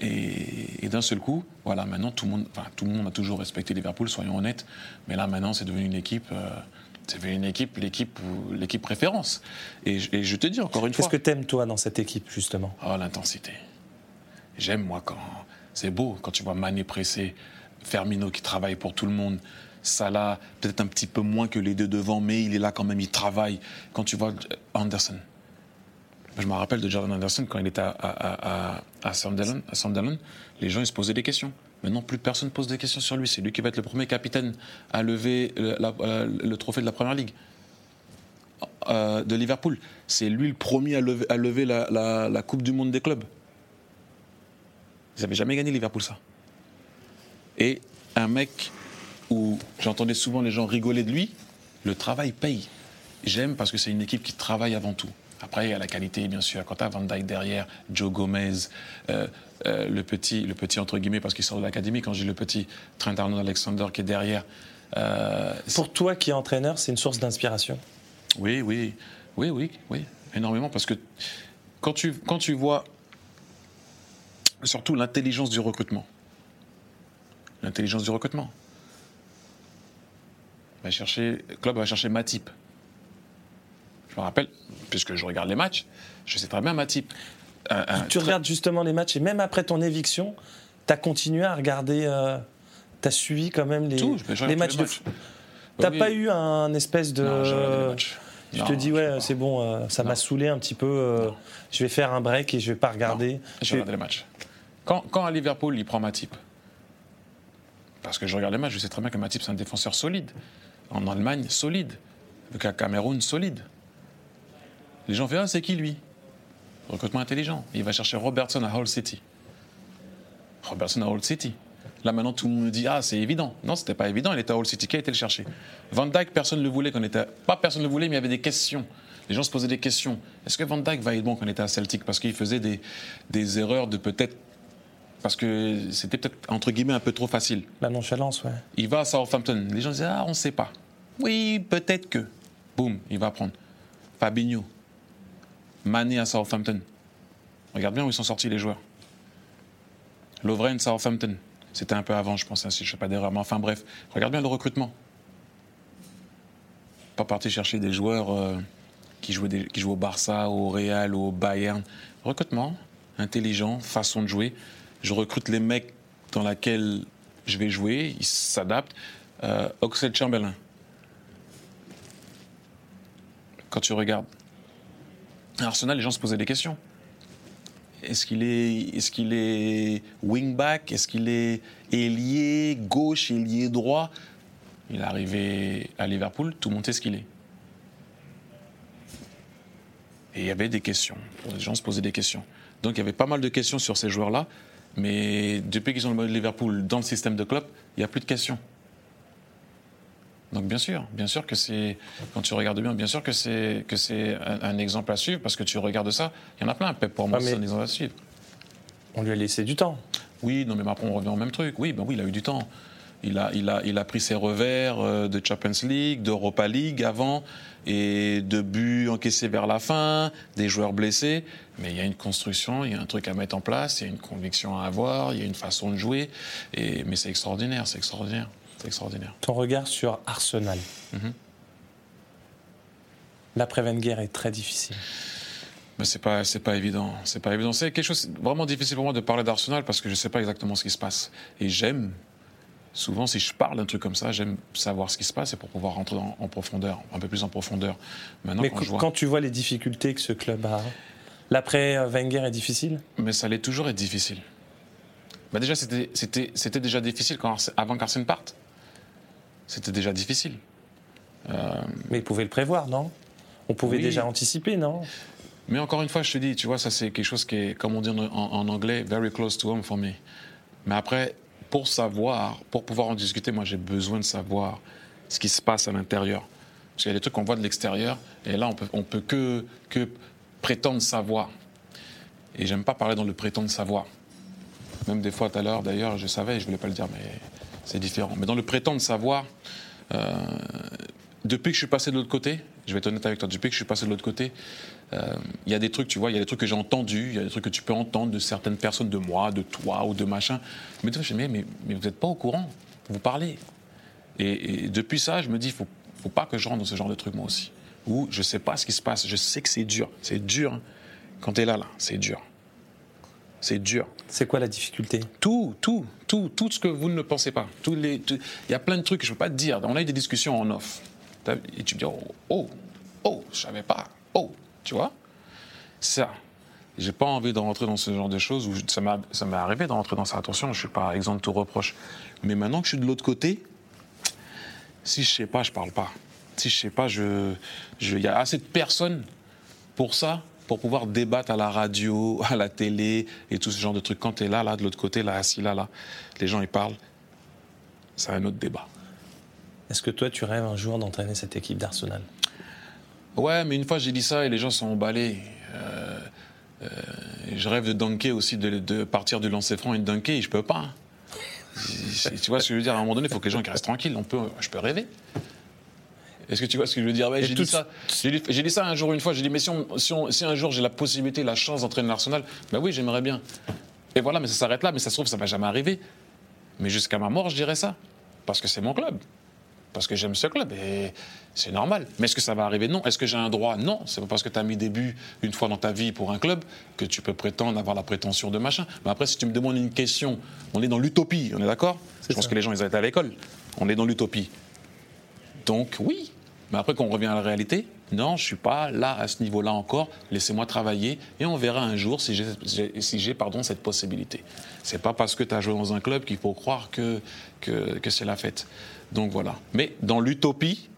Et, d'un seul coup, voilà, maintenant, tout le, monde, tout le monde a toujours respecté Liverpool, soyons honnêtes. Mais là, maintenant, c'est devenu une équipe. Euh, c'est devenu une équipe, l'équipe, l'équipe préférence. Et, je te dis encore une fois. Qu'est-ce que tu aimes, toi, dans cette équipe, justement? Oh, l'intensité. J'aime, moi, quand. C'est beau, quand tu vois Mané pressé, Fermino qui travaille pour tout le monde, Salah, peut-être un petit peu moins que les deux devant, mais il est là quand même, il travaille. Quand tu vois Anderson, je me rappelle de Jordan Anderson quand il était à, à, Sunderland, les gens ils se posaient des questions. Maintenant, plus personne ne pose des questions sur lui. C'est lui qui va être le premier capitaine à lever le, trophée de la Première Ligue euh, de Liverpool. C'est lui le premier à lever, la, la, Coupe du Monde des clubs. Ils n'avaient jamais gagné Liverpool, ça. Et un mec où j'entendais souvent les gens rigoler de lui, le travail paye. J'aime parce que c'est une équipe qui travaille avant tout. Après, il y a la qualité, bien sûr. Quand tu as Van Dyke derrière, Joe Gomez, euh, euh, le petit, le petit entre guillemets, parce qu'il sort de l'académie, quand j'ai le petit Trent Arnold-Alexander qui est derrière. Euh, Pour toi qui es entraîneur, c'est une source d'inspiration Oui, oui, oui, oui, oui, énormément. Parce que quand tu, quand tu vois surtout l'intelligence du recrutement, l'intelligence du recrutement, va chercher, club va chercher Matip. Je me rappelle, puisque je regarde les matchs, je sais très bien Matip. tu regardes justement les matchs et même après ton éviction, tu as continué à regarder, euh, tu as suivi quand même les, les matchs, de foot. T'as pas eu un espèce de. Non, je te dis, ouais, c'est bon, euh, ça m'a saoulé un petit peu. Euh, je vais faire un break et je vais pas regarder. Je vais regarder les matchs. Quand, quand, à Liverpool, il prend Matip, parce que je regarde les matchs, je sais très bien que Matip, c'est un défenseur solide. En Allemagne, solide. Avec un Cameroun, solide. Les gens font Ah, c'est qui lui? Recrutement intelligent. Il va chercher Robertson à Hull City. Robertson à Hull City. Là maintenant tout le monde dit ah c'est évident. Non c'était pas évident. Il était à Hull City. Qui a été le chercher? Van Dyke personne ne le voulait quand était pas personne ne le voulait mais il y avait des questions. Les gens se posaient des questions. Est-ce que Van Dyke va être bon quand il était à Celtic? Parce qu'il faisait des, des erreurs de peut-être parce que c'était peut-être entre guillemets un peu trop facile. La nonchalance ouais. Il va à Southampton. Les gens disaient ah on sait pas. Oui peut-être que. Boum il va prendre. Fabinho. Mané à Southampton. Regarde bien où ils sont sortis les joueurs. Lovren, Southampton. C'était un peu avant, je pense, hein, si je ne fais pas d'erreur. Mais enfin bref, regarde bien le recrutement. Pas parti chercher des joueurs euh, qui, jouent au Barça, au Real, au Bayern. Recrutement, intelligent, façon de jouer. Je recrute les mecs dans lesquels je vais jouer, ils s'adaptent. Euh, Oxlade Chamberlain. Quand tu regardes, Arsenal, les gens se posaient des questions. Est-ce qu'il est, est, est wingback? Est-ce qu'il est ailier gauche, ailier droit? Il est arrivé à Liverpool, tout le monde sait ce qu'il est. Et il y avait des questions. Les gens se posaient des questions. Donc il y avait pas mal de questions sur ces joueurs-là. Mais depuis qu'ils ont le mode Liverpool dans le système de club, il n'y a plus de questions. Donc bien sûr, bien sûr que c'est, quand tu regardes bien, bien sûr que c'est que c'est un, exemple à suivre parce que tu regardes ça. Il y en a plein. Pep pour moi, c'est un exemple à suivre. On lui a laissé du temps. Oui, non, mais après on revient au même truc. Oui, ben oui, il a eu du temps. Il a, il a, il a pris ses revers euh, de Champions League, d'Europa League avant, et de buts encaissés vers la fin, des joueurs blessés. Mais il y a une construction, il y a un truc à mettre en place, il y a une conviction à avoir, il y a une façon de jouer. Et, mais c'est extraordinaire, c'est extraordinaire. C'est extraordinaire. Ton regard sur Arsenal. Mhm. L'après-Wenger est très difficile. Mais c'est pas, c'est pas évident. C'est pas évident. C'est quelque chose vraiment difficile pour moi de parler d'Arsenal parce que je sais pas exactement ce qui se passe. Et j'aime, souvent, si je parle d'un truc comme ça, j'aime savoir ce qui se passe et pour pouvoir rentrer en profondeur, un peu plus en profondeur. Maintenant, Mais quand, quand tu vois les difficultés que ce club a, l'après-Wenger est difficile? Mais ça allait toujours être difficile. Bah déjà, c'était, déjà difficile quand, avant qu'Arsène parte c'était déjà difficile. Euh, Mais ils pouvaient le prévoir, non? On pouvait déjà anticiper, non? Mais encore une fois, je te dis, tu vois, ça c'est quelque chose qui est, comme on dit en, anglais, very close to home for me. Mais après, pour savoir, pour pouvoir en discuter, moi j'ai besoin de savoir ce qui se passe à l'intérieur. Parce qu'il y a des trucs qu'on voit de l'extérieur, et là on peut, on peut que, que prétendre savoir. Et j'aime pas parler dans le prétendre savoir. Même des fois tout à l'heure, d'ailleurs, je savais, je voulais pas le dire, mais c'est différent. Mais dans le prétendre savoir, euh, depuis que je suis passé de l'autre côté, je vais être honnête avec toi, depuis que je suis passé de l'autre côté, euh, il y a des trucs, tu vois, il y a des trucs que j'ai entendus, il y a des trucs que tu peux entendre de certaines personnes, de moi, de toi ou de machin. Mais tu mais, mais, mais vous n'êtes pas au courant, vous parlez. Et, depuis ça, je me dis, il faut, faut pas que je rentre dans ce genre de trucs moi aussi. Où je sais pas ce qui se passe, je sais que c'est dur, c'est dur. Hein. Quand tu es là, là, c'est dur. C'est dur. C'est quoi la difficulté? Tout, tout, tout, tout ce que vous ne pensez pas. Il y a plein de trucs que je ne peux pas te dire. On a eu des discussions en off. Et tu me dis, oh, oh, oh je savais pas. Oh, tu vois? Ça. J'ai pas envie de rentrer dans ce genre de choses où ça m'est arrivé de rentrer dans ça. Attention, je suis pas exempt de tout reproche. Mais maintenant que je suis de l'autre côté, si je sais pas, je parle pas. Si je sais pas, je, il y a assez de personnes pour ça pour pouvoir débattre à la radio, à la télé et tout ce genre de trucs. Quand tu es là, là, de l'autre côté, là, assis là, là, les gens ils parlent, c'est un autre débat. Est-ce que toi, tu rêves un jour d'entraîner cette équipe d'Arsenal? Ouais, mais une fois j'ai dit ça et les gens sont emballés. Euh, euh, je rêve de dunker aussi, de, partir du lancer franc et de dunker, et je peux pas. tu vois ce que je veux dire À un moment donné, il faut que les gens restent tranquilles. On peut, je peux rêver. Est-ce que tu vois ce que je veux dire? J'ai dit, ça, dit, ça un jour, une fois. J'ai dit, mais si, si, un jour j'ai la possibilité, la chance d'entraîner l'Arsenal, ben oui, j'aimerais bien. Et voilà, mais ça s'arrête là. Mais ça se trouve, ça va jamais arriver. Mais jusqu'à ma mort, je dirais ça. Parce que c'est mon club. Parce que j'aime ce club. Et c'est normal. Mais est-ce que ça va arriver? Non. Est-ce que j'ai un droit? Non. C'est pas parce que tu as mis des buts une fois dans ta vie pour un club que tu peux prétendre avoir la prétention de machin. Mais après, si tu me demandes une question, on est dans l'utopie, on est d'accord? Je pense que les gens, ils ont été à l'école. On est dans l'utopie. Donc, oui, mais après, qu'on revient à la réalité, non, je ne suis pas là à ce niveau-là encore. Laissez-moi travailler et on verra un jour si j'ai cette possibilité. Ce n'est pas parce que tu as joué dans un club qu'il faut croire que, que, c'est la fête. Donc voilà. Mais dans l'utopie,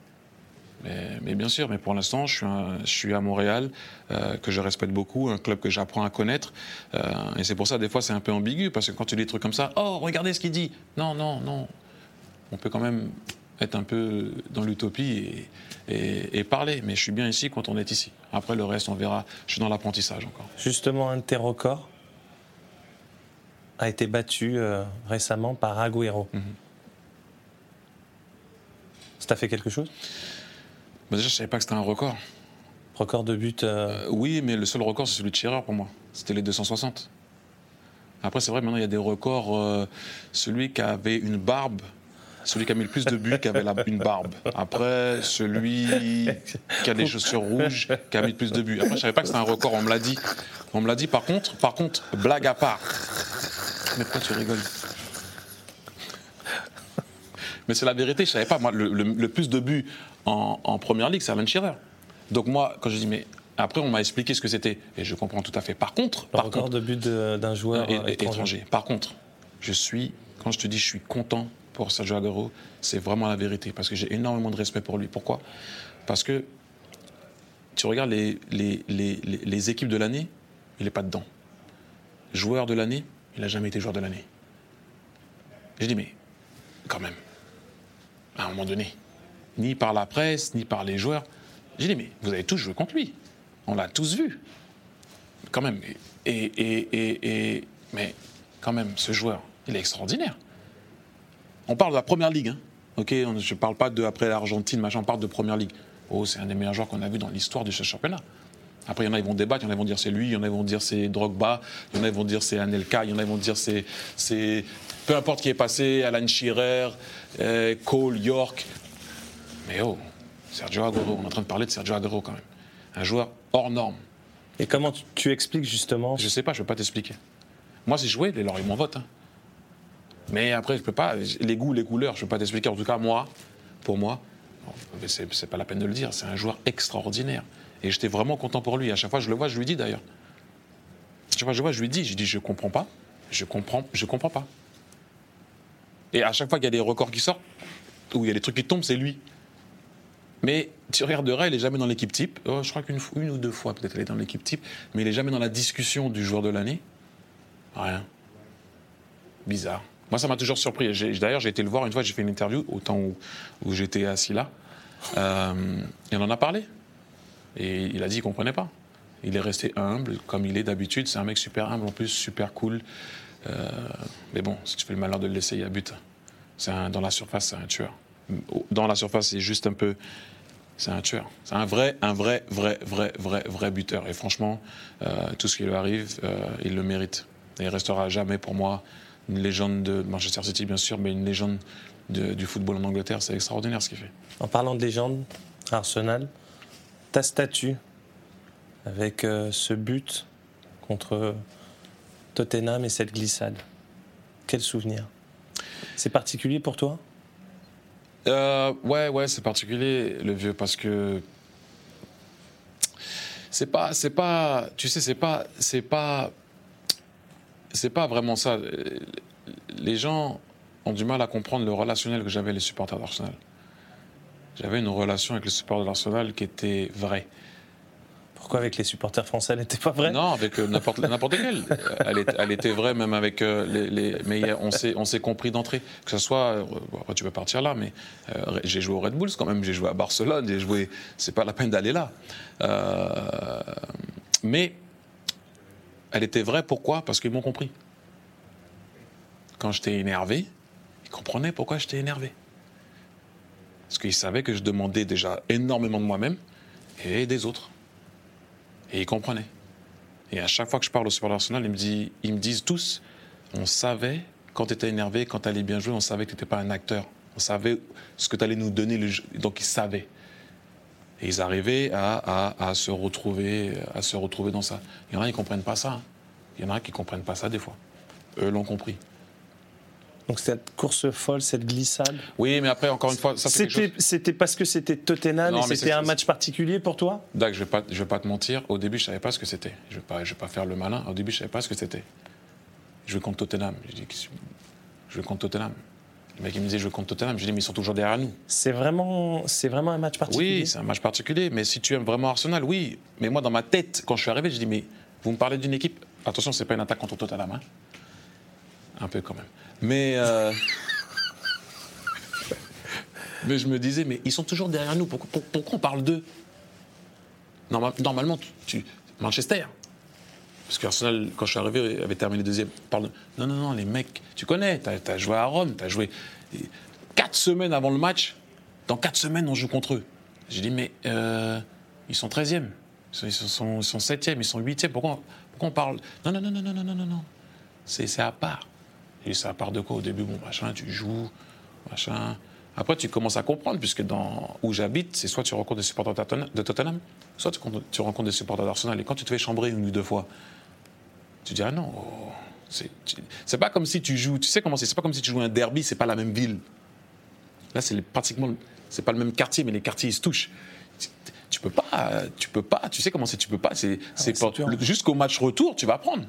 mais, bien sûr, mais pour l'instant, je, je, suis à Montréal, euh, que je respecte beaucoup, un club que j'apprends à connaître. Euh, et c'est pour ça, des fois, c'est un peu ambigu, parce que quand tu dis des trucs comme ça, oh, regardez ce qu'il dit. Non, non, non. On peut quand même être un peu dans l'utopie et, parler. Mais je suis bien ici quand on est ici. Après, le reste, on verra. Je suis dans l'apprentissage encore. Justement, un de tes records a été battu euh, récemment par Agüero. Mhm. Ça t'a fait quelque chose? Bah, Déjà, je ne savais pas que c'était un record. Record de but euh, euh, Oui, mais le seul record, c'est celui de Scherer pour moi. C'était les 260. Après, c'est vrai, maintenant, il y a des records. celui qui avait une barbe celui qui a mis le plus de buts, qui avait une barbe. Après, celui qui a des chaussures rouges, qui a mis le plus de buts. Après, je savais pas que c'était un record, on me l'a dit. On me l'a dit, par contre, par contre, blague à part. Mais pourquoi tu rigoles? Mais c'est la vérité, je savais pas. Moi, le, plus de buts en, première ligue, c'est Alan Shearer. Donc moi, quand je dis, mais après, on m'a expliqué ce que c'était, et je comprends tout à fait. Par contre, le par record contre, de but d'un joueur étranger. Par contre, je suis, quand je te dis, je suis content pour Sergio Aguero, c'est vraiment la vérité, parce que j'ai énormément de respect pour lui. Pourquoi? Parce que tu regardes les, équipes de l'année, il n'est pas dedans. Joueur de l'année, il n'a jamais été joueur de l'année. J'ai dit, mais quand même, à un moment donné, ni par la presse, ni par les joueurs, j'ai dit, mais vous avez tous joué contre lui. On l'a tous vu. Quand même. Mais quand même, ce joueur, il est extraordinaire. On parle de la première ligue. Hein. Ok, je ne parle pas de après l'Argentine, machin, on parle de première ligue. Oh, c'est un des meilleurs joueurs qu'on a vu dans l'histoire de ce championnat. Après, il y en a, ils vont débattre, il y en a, ils vont dire c'est lui, il y en a, ils vont dire c'est Drogba, il y en a, ils vont dire c'est Anelka, il y en a, ils vont dire c'est. c'est peu importe qui est passé, Alan Shearer, euh, Cole, York. Mais oh, Sergio Aguero, on est en train de parler de Sergio Aguero quand même. Un joueur hors norme. Et comment tu, expliques justement Je sais pas, je ne vais pas t'expliquer. Moi, si je jouais, les ils m'en votent. Hein. Mais après, je peux pas. Les goûts, les couleurs, je peux pas t'expliquer. En tout cas, moi, pour moi, c'est pas la peine de le dire. C'est un joueur extraordinaire. Et j'étais vraiment content pour lui. À chaque fois, je le vois, je lui dis d'ailleurs. Chaque fois, je le vois, je lui dis. Je dis, je comprends pas. Je comprends, je comprends pas. Et à chaque fois qu'il y a des records qui sortent, où il y a des trucs qui tombent, c'est lui. Mais tu regarderas, il est jamais dans l'équipe type. Oh, je crois qu'une une ou deux fois, peut-être, il est dans l'équipe type. Mais il est jamais dans la discussion du joueur de l'année. Rien. Bizarre. Moi, ça m'a toujours surpris. D'ailleurs, j'ai été le voir une fois, j'ai fait une interview au temps où, j'étais assis là. Euh, et on en a parlé. Et il a dit qu'il ne comprenait pas. Il est resté humble, comme il est d'habitude. C'est un mec super humble, en plus, super cool. Euh, mais bon, si tu fais le malheur de le laisser, il y a but. Dans la surface, c'est un tueur. Dans la surface, c'est juste un peu. C'est un tueur. C'est un vrai, un vrai, vrai, vrai, vrai, vrai buteur. Et franchement, euh, tout ce qui lui arrive, il le mérite. Et il restera jamais pour moi une légende de Manchester City, bien sûr, mais une légende du football en Angleterre. C'est extraordinaire ce qu'il fait. En parlant de légende, Arsenal, ta statue avec euh, ce but contre Tottenham et cette glissade, quel souvenir? C'est particulier pour toi? Euh, Ouais, ouais, c'est particulier, le vieux, parce que c'est pas, c'est pas, tu sais, c'est pas, c'est pas c'est pas vraiment ça. Les gens ont du mal à comprendre le relationnel que j'avais avec les supporters d'Arsenal. J'avais une relation avec les supporters d'Arsenal qui était vraie. Pourquoi avec les supporters français, elle n'était pas vraie? Non, avec euh, n'importe n'importe quel. Elle, est- elle était vraie même avec euh, les, les- Mais on s'est compris d'entrée. Que ce soit, euh, bon, après, tu peux partir là, mais euh, j'ai joué au Red Bulls quand même. J'ai joué à Barcelone. J'ai joué. C'est pas la peine d'aller là. Euh, mais elle était vraie. Pourquoi? Parce qu'ils m'ont compris. Quand j'étais énervé, ils comprenaient pourquoi j'étais énervé. Parce qu'ils savaient que je demandais déjà énormément de moi-même et des autres. Et ils comprenaient. Et à chaque fois que je parle au supporter Arsenal, ils me, disent, ils me disent tous on savait quand tu étais énervé, quand tu allais bien jouer, on savait que tu n'étais pas un acteur. On savait ce que tu allais nous donner. Le jeu. Donc ils savaient. Et ils arrivaient à, à- à se retrouver, à se retrouver dans ça. Il y en a qui ne comprennent pas ça. hein. Il y en a qui ne comprennent pas ça des fois. Eux l'ont compris. Donc cette course folle, cette glissade. Oui, mais après, encore une fois, ça C'était chose... parce que c'était Tottenham Non, et mais c'était un match particulier pour toi? Dak, je vais pas, je vais pas te mentir. Au début, je savais pas ce que c'était. Je vais pas, je vais pas faire le malin. Au début, je savais pas ce que c'était. Je vais contre Tottenham. Je dis, je vais contre Tottenham. Le mec il me disait, je contre Tottenham. Je dis, mais ils sont toujours derrière nous. C'est vraiment, c'est vraiment un match particulier. Oui, c'est un match particulier. Mais si tu aimes vraiment Arsenal, oui. Mais moi, dans ma tête, quand je suis arrivé, je dis, mais vous me parlez d'une équipe. Attention, c'est pas une attaque contre Tottenham. hein. Un peu quand même. Mais. euh, mais je me disais, mais ils sont toujours derrière nous. Pourquoi, pour- pourquoi on parle d'eux? Norma- Normalement, tu- Manchester parce qu'Arsenal, quand je suis arrivé, avait terminé deuxième. Non, non, non, les mecs, tu connais, tu as, joué à Rome, tu as joué. Quatre semaines avant le match, dans quatre semaines, on joue contre eux. J'ai dit, mais euh, ils sont 13e, ils sont, ils 7e, ils sont 8e, pourquoi, pourquoi on parle? Non, non, non, non, non, non, non, non. C'est à part. Et c'est à part de quoi Au début, bon, machin, tu joues, machin. Après, tu commences à comprendre, puisque dans où j'habite, c'est soit tu rencontres des supporters de Tottenham, soit tu rencontres des supporters d'Arsenal. Et quand tu te fais chambrer une ou deux fois, tu dis, ah non, c'est pas comme si tu joues, tu sais comment c'est, c'est pas comme si tu joues un derby, c'est pas la même ville. Là, c'est pratiquement, c'est pas le même quartier, mais les quartiers ils se touchent. Tu, tu peux pas, tu peux pas, tu sais comment c'est, tu peux pas. C'est, dur. le- jusqu'au match retour, tu vas apprendre.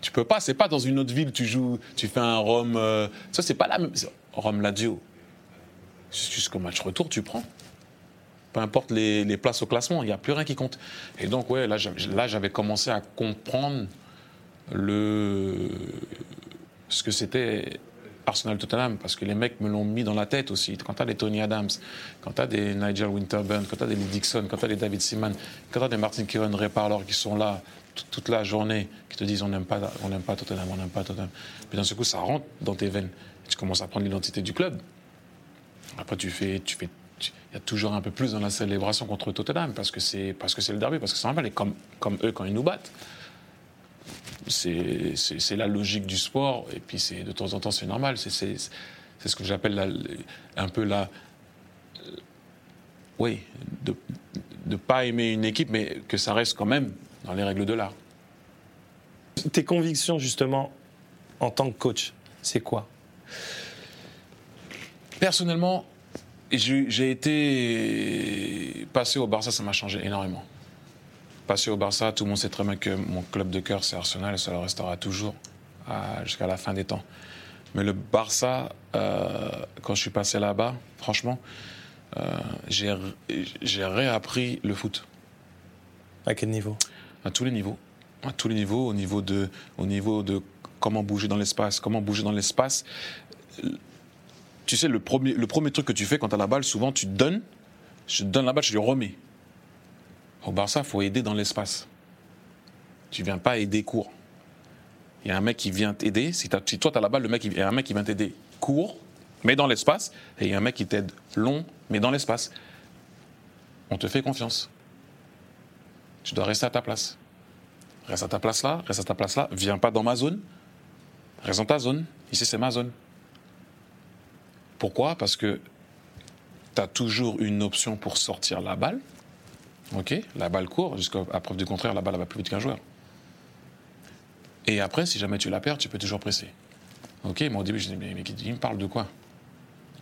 Tu peux pas, c'est pas dans une autre ville, tu joues, tu fais un Rome. euh, ça, c'est pas la même. c'est- Rome Lazio. Jusqu'au match retour, tu prends. Peu importe les, places au classement, il n'y a plus rien qui compte. Et donc, ouais, là, j'avais- commencé à comprendre le, ce que c'était Arsenal Tottenham, parce que les mecs me l'ont mis dans la tête aussi. Quand tu as des Tony Adams, quand tu as des Nigel Winterburn, quand tu as des Lee Dixon, quand tu as des David Seaman, quand tu as des Martin Kieran Reparlor qui sont là toute la journée, qui te disent on n'aime pas, pas Tottenham, on n'aime pas Tottenham. Puis d'un seul coup, ça rentre dans tes veines. Tu commences à prendre l'identité du club. Après, tu fais, tu fais, il y a toujours un peu plus dans la célébration contre Tottenham parce que c'est, parce que c'est le derby, parce que c'est normal. Et comme, comme eux, quand ils nous battent, c'est, la logique du sport. Et puis, c'est de temps en temps, c'est normal. C'est, ce que j'appelle un peu la, euh, oui, de ne pas aimer une équipe, mais que ça reste quand même dans les règles de l'art. Tes convictions justement en tant que coach, c'est quoi? Personnellement, j'ai été passé au Barça, ça m'a changé énormément. Passé au Barça, tout le monde sait très bien que mon club de cœur c'est Arsenal et ça le restera toujours à- jusqu'à la fin des temps. Mais le Barça, euh, quand je suis passé là-bas, franchement, euh, j'ai j'ai réappris le foot À quel niveau? À tous les niveaux. À tous les niveaux, au niveau de, au niveau de comment bouger dans l'espace, comment bouger dans l'espace. Tu sais, le premier, le premier truc que tu fais quand tu as la balle, souvent tu donnes, je donne la balle, je lui remets. Au Barça, il faut aider dans l'espace. Tu viens pas aider court. Il y a un mec qui vient t'aider. Si, si toi, tu as la balle, le mec, il y a un mec qui vient t'aider court, mais dans l'espace. Et il y a un mec qui t'aide long, mais dans l'espace. On te fait confiance. Tu dois rester à ta place. Reste à ta place là, reste à ta place là. Viens pas dans ma zone. Reste dans ta zone. Ici, c'est ma zone. Pourquoi? Parce que tu as toujours une option pour sortir la balle. OK? La balle court. Jusqu'à preuve du contraire, la balle va plus vite qu'un joueur. Et après, si jamais tu la perds, tu peux toujours presser. OK Moi, au début, je dis, mais, mais il me parle de quoi?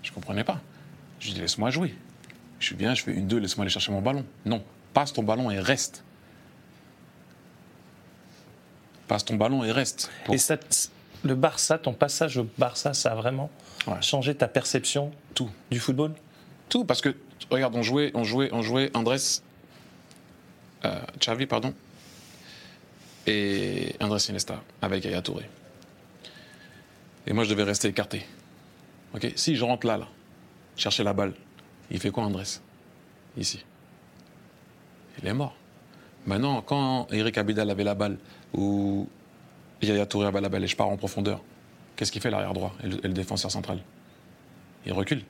Je comprenais pas. Je dis, laisse-moi jouer. Je suis bien, je fais une, deux, laisse-moi aller chercher mon ballon. Non, passe ton ballon et reste. Passe ton ballon et reste. Pour- Et ça, le Barça, ton passage au Barça, ça a vraiment Ouais. changé ta perception Tout. du football? Tout, parce que, regarde, on jouait, on jouait, on jouait Andrés euh, Xavi, pardon, et André Iniesta avec Yaya Touré. Et moi, je devais rester écarté. Ok Si je rentre là, là, chercher la balle, il fait quoi, Andrés? Ici. Il est mort. Maintenant, quand Eric Abidal avait la balle, ou Yaya Touré avait la balle et je pars en profondeur, qu'est-ce qu'il fait l'arrière droit et le, défenseur central? Il recule.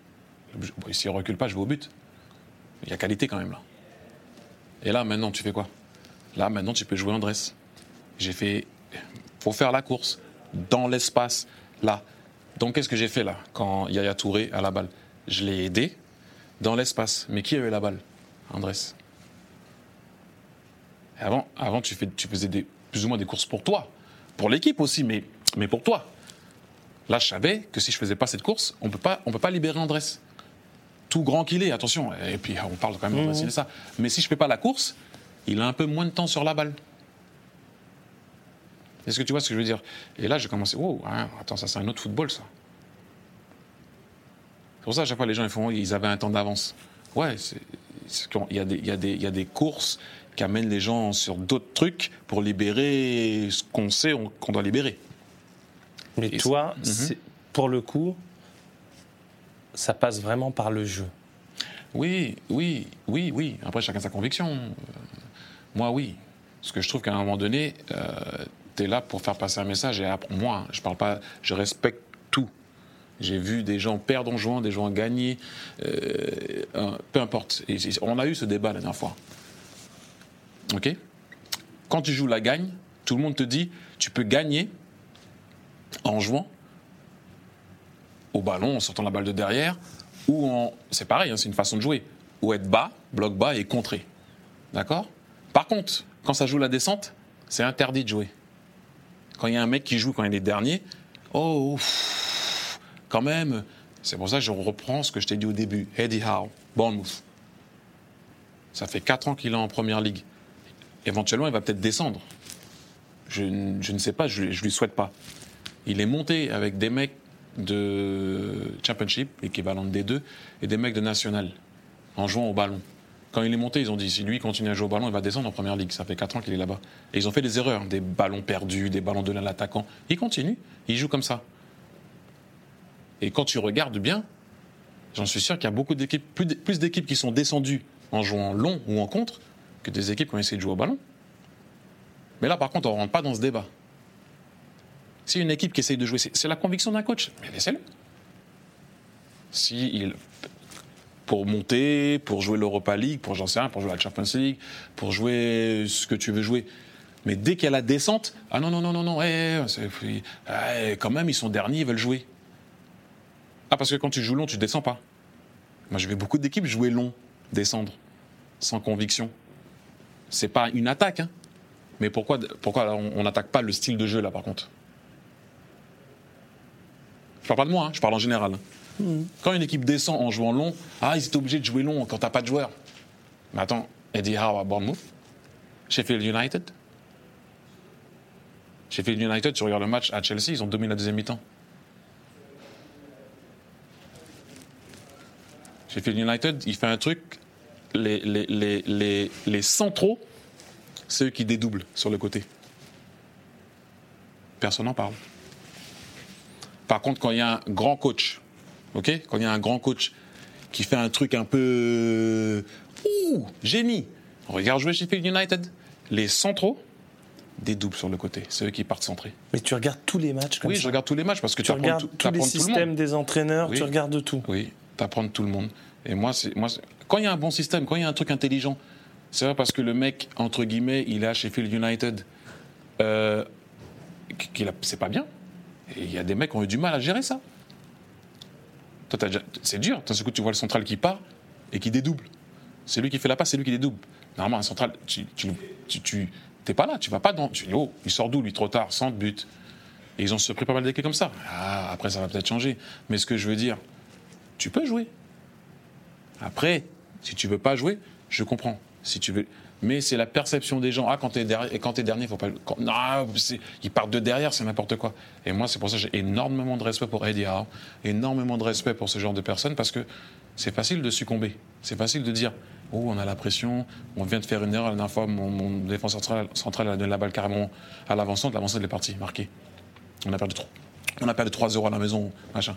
S'il ne recule pas, je vais au but. Il y a qualité quand même là. Et là, maintenant, tu fais quoi? Là, maintenant, tu peux jouer Andrés. J'ai fait. faut faire la course dans l'espace, là. Donc, qu'est-ce que j'ai fait là, quand Yaya Touré a la balle? Je l'ai aidé dans l'espace. Mais qui avait la balle Andrés. avant, avant tu, fais, tu faisais plus ou moins des courses pour toi. Pour l'équipe aussi, mais, mais pour toi. Là, je savais que si je faisais pas cette course, on peut pas, on peut pas libérer Andrés. Tout grand qu'il est, attention. Et puis, on parle quand même de mmh. ça. Mais si je fais pas la course, il a un peu moins de temps sur la balle. Est-ce que tu vois ce que je veux dire? Et là, j'ai commencé, oh, attends, ça c'est un autre football, ça. C'est pour ça, à chaque fois, les gens, ils, font, ils avaient un temps d'avance. Ouais, il y, y y a des courses qui amènent les gens sur d'autres trucs pour libérer ce qu'on sait qu'on doit libérer. Mais toi, mhm. pour le coup, ça passe vraiment par le jeu. Oui, oui, oui, oui. Après, chacun sa conviction. Euh, moi, oui. Parce que je trouve qu'à un moment donné, euh, tu es là pour faire passer un message. Et après, moi, je parle pas, je respecte tout. J'ai vu des gens perdre en jouant, des gens gagner, euh, peu importe. on a eu ce débat la dernière fois. Ok Quand tu joues la gagne, tout le monde te dit tu peux gagner en jouant au ballon, en sortant la balle de derrière, ou en. C'est pareil, hein, c'est une façon de jouer. Ou être bas, bloc bas et contrer. D'accord? Par contre, quand ça joue la descente, c'est interdit de jouer. Quand il y a un mec qui joue quand il est dernier, oh, quand même. C'est pour ça que je reprends ce que je t'ai dit au début. Eddie Howe, Bournemouth. Ça fait 4 ans qu'il est en première ligue. Éventuellement, il va peut-être descendre. Je, ne sais pas, je, ne lui souhaite pas. Il est monté avec des mecs de Championship, équivalent de D2, et des mecs de National, en jouant au ballon. Quand il est monté, ils ont dit si lui continue à jouer au ballon, il va descendre en première ligue. Ça fait 4 ans qu'il est là-bas. Et ils ont fait des erreurs, des ballons perdus, des ballons donnés à l'attaquant. Il continue, il joue comme ça. Et quand tu regardes bien, j'en suis sûr qu'il y a beaucoup d'équipes, plus d'équipes qui sont descendues en jouant long ou en contre que des équipes qui ont essayé de jouer au ballon. Mais là, par contre, on ne rentre pas dans ce débat. Si une équipe qui essaye de jouer, c'est la conviction d'un coach, mais laissez-le. Si il, pour monter, pour jouer l'Europa League, pour j'en sais rien, pour jouer la Champions League, pour jouer ce que tu veux jouer. Mais dès qu'il y a la descente, ah non, non, non, non, non, eh, eh, eh, quand même, ils sont derniers, ils veulent jouer. Ah, parce que quand tu joues long, tu descends pas. Moi, je vais beaucoup d'équipes jouer long, descendre, sans conviction. C'est pas une attaque, hein. Mais pourquoi, pourquoi on n'attaque pas le style de jeu, là, par contre? Je parle pas de moi, hein, je parle en général. Hmm. Quand une équipe descend en jouant long, ah, ils étaient obligés de jouer long quand t'as pas de joueurs. Mais attends, Eddie Howe à Bournemouth, Sheffield United? Sheffield United, tu regardes le match à Chelsea, ils ont dominé la deuxième mi-temps. Sheffield United, il fait un truc, les, les, les, les, centraux, ceux qui dédoublent sur le côté. Personne n'en parle. Par contre, quand il y a un grand coach ok Quand il y a un grand coach qui fait un truc un peu. Ouh, génie On regarde jouer Sheffield United. Les centraux, des doubles sur le côté, c'est eux qui partent centrés. Mais tu regardes tous les matchs comme Oui, je regarde tous les matchs parce que tu, tout, tous les systèmes des entraîneurs, tu regardes tout. Oui, tu apprends tout le monde. Et moi, c'est moi, quand il y a un bon système, quand il y a un truc intelligent, c'est vrai parce que le mec entre guillemets, il est à Sheffield United, euh, c'est pas bien. Il y a des mecs qui ont eu du mal à gérer ça c'est dur. D'un coup, tu vois le central qui part et qui dédouble. C'est lui qui fait la passe, c'est lui qui dédouble. Normalement, un central, tu, tu, t'es pas là, tu vas pas dans. Tu dis, oh, il sort d'où lui trop tard, sans but. Et ils ont se pris pas mal d'équipes comme ça. Ah, après, ça va peut-être changer. Mais ce que je veux dire, tu peux jouer. Après, si tu veux pas jouer, je comprends. Si tu veux, mais c'est la perception des gens. Ah, quand t'es derrière, et dernier, faut pas. non, ils partent de derrière, c'est n'importe quoi. Et moi, c'est pour ça que j'ai énormément de respect pour Eddie énormément de respect pour ce genre de personnes, parce que c'est facile de succomber. C'est facile de dire, Oh, on a la pression, on vient de faire une erreur. La dernière fois, mon, défenseur central, a donné la balle carrément à l'avancante. L'avancante, est partie, marqué. On a perdu 3. On a perdu 3 euros à la maison, machin.